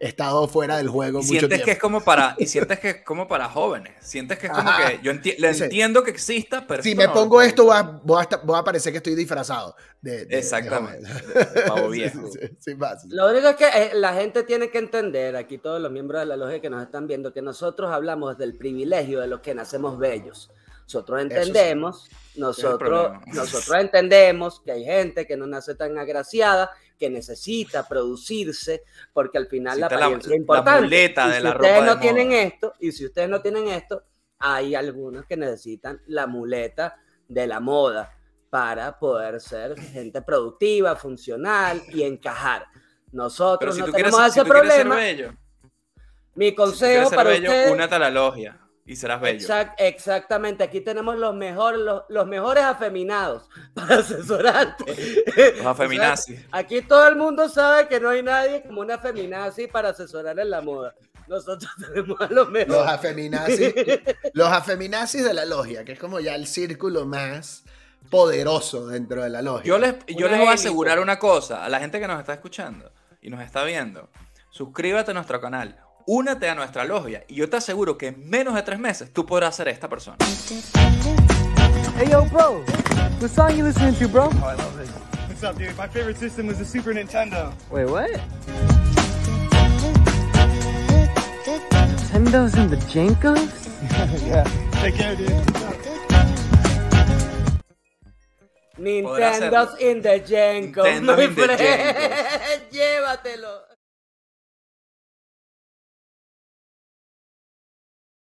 estado fuera del juego
Y
mucho
sientes
tiempo.
que es como para y sientes que es como para jóvenes sientes que es como
Ajá.
que yo enti- le
Sí.
entiendo que exista pero
si me
no-
pongo esto, voy a, voy a estar- voy a parecer que estoy disfrazado. De, de-
Exactamente,
joven.
de- de pavo
Sí,
viejo.
sí, sí, va, sí.
Lo único es que eh, la gente tiene que entender, aquí todos los miembros de la logia que nos están viendo, que nosotros hablamos del privilegio de los que nacemos bellos. Nosotros
sí.
entendemos, nosotros,
problema.
nosotros entendemos que hay gente que no nace tan agraciada, que necesita producirse, porque al final la
la-
apariencia
la
es importante.
muleta
Y
de
si
la
ustedes
ropa
no tienen
moda.
esto, y si ustedes no tienen esto, hay algunos que necesitan la muleta de la moda para poder ser gente productiva, funcional y encajar. Nosotros
si
no
quieres,
tenemos
si
ese
tú quieres ser
problema.
bello
Mi
si quieres
consejo
ser
para
bello,
ustedes.
únete a la logia y serás bello
Exact- exactamente, aquí tenemos los, mejor, los, los mejores afeminados para asesorarte.
los afeminazis
Aquí todo el mundo sabe que no hay nadie como una feminazi para asesorar en la moda. Nosotros tenemos a los
Los
mejores.
afeminazis, los afeminazis de la logia, que es como ya el círculo más poderoso dentro de la logia.
Yo les, yo
Una
les voy a
élite.
asegurar una cosa a la gente que nos está escuchando y nos está viendo. Suscríbete a nuestro canal, únete a nuestra logia y yo te aseguro que en menos de tres meses tú podrás ser esta persona.
Hey, yo, bro. What song you listening to, bro?
Oh, I love it. What's up, dude? My favorite system was the Super Nintendo.
Wait, what? Nintendos and the Jankos?
yeah. Take care, dude.
Nintendo's in the Jenko.
Nintendo's
my
in the
friend.
Jenkos.
Llévatelo.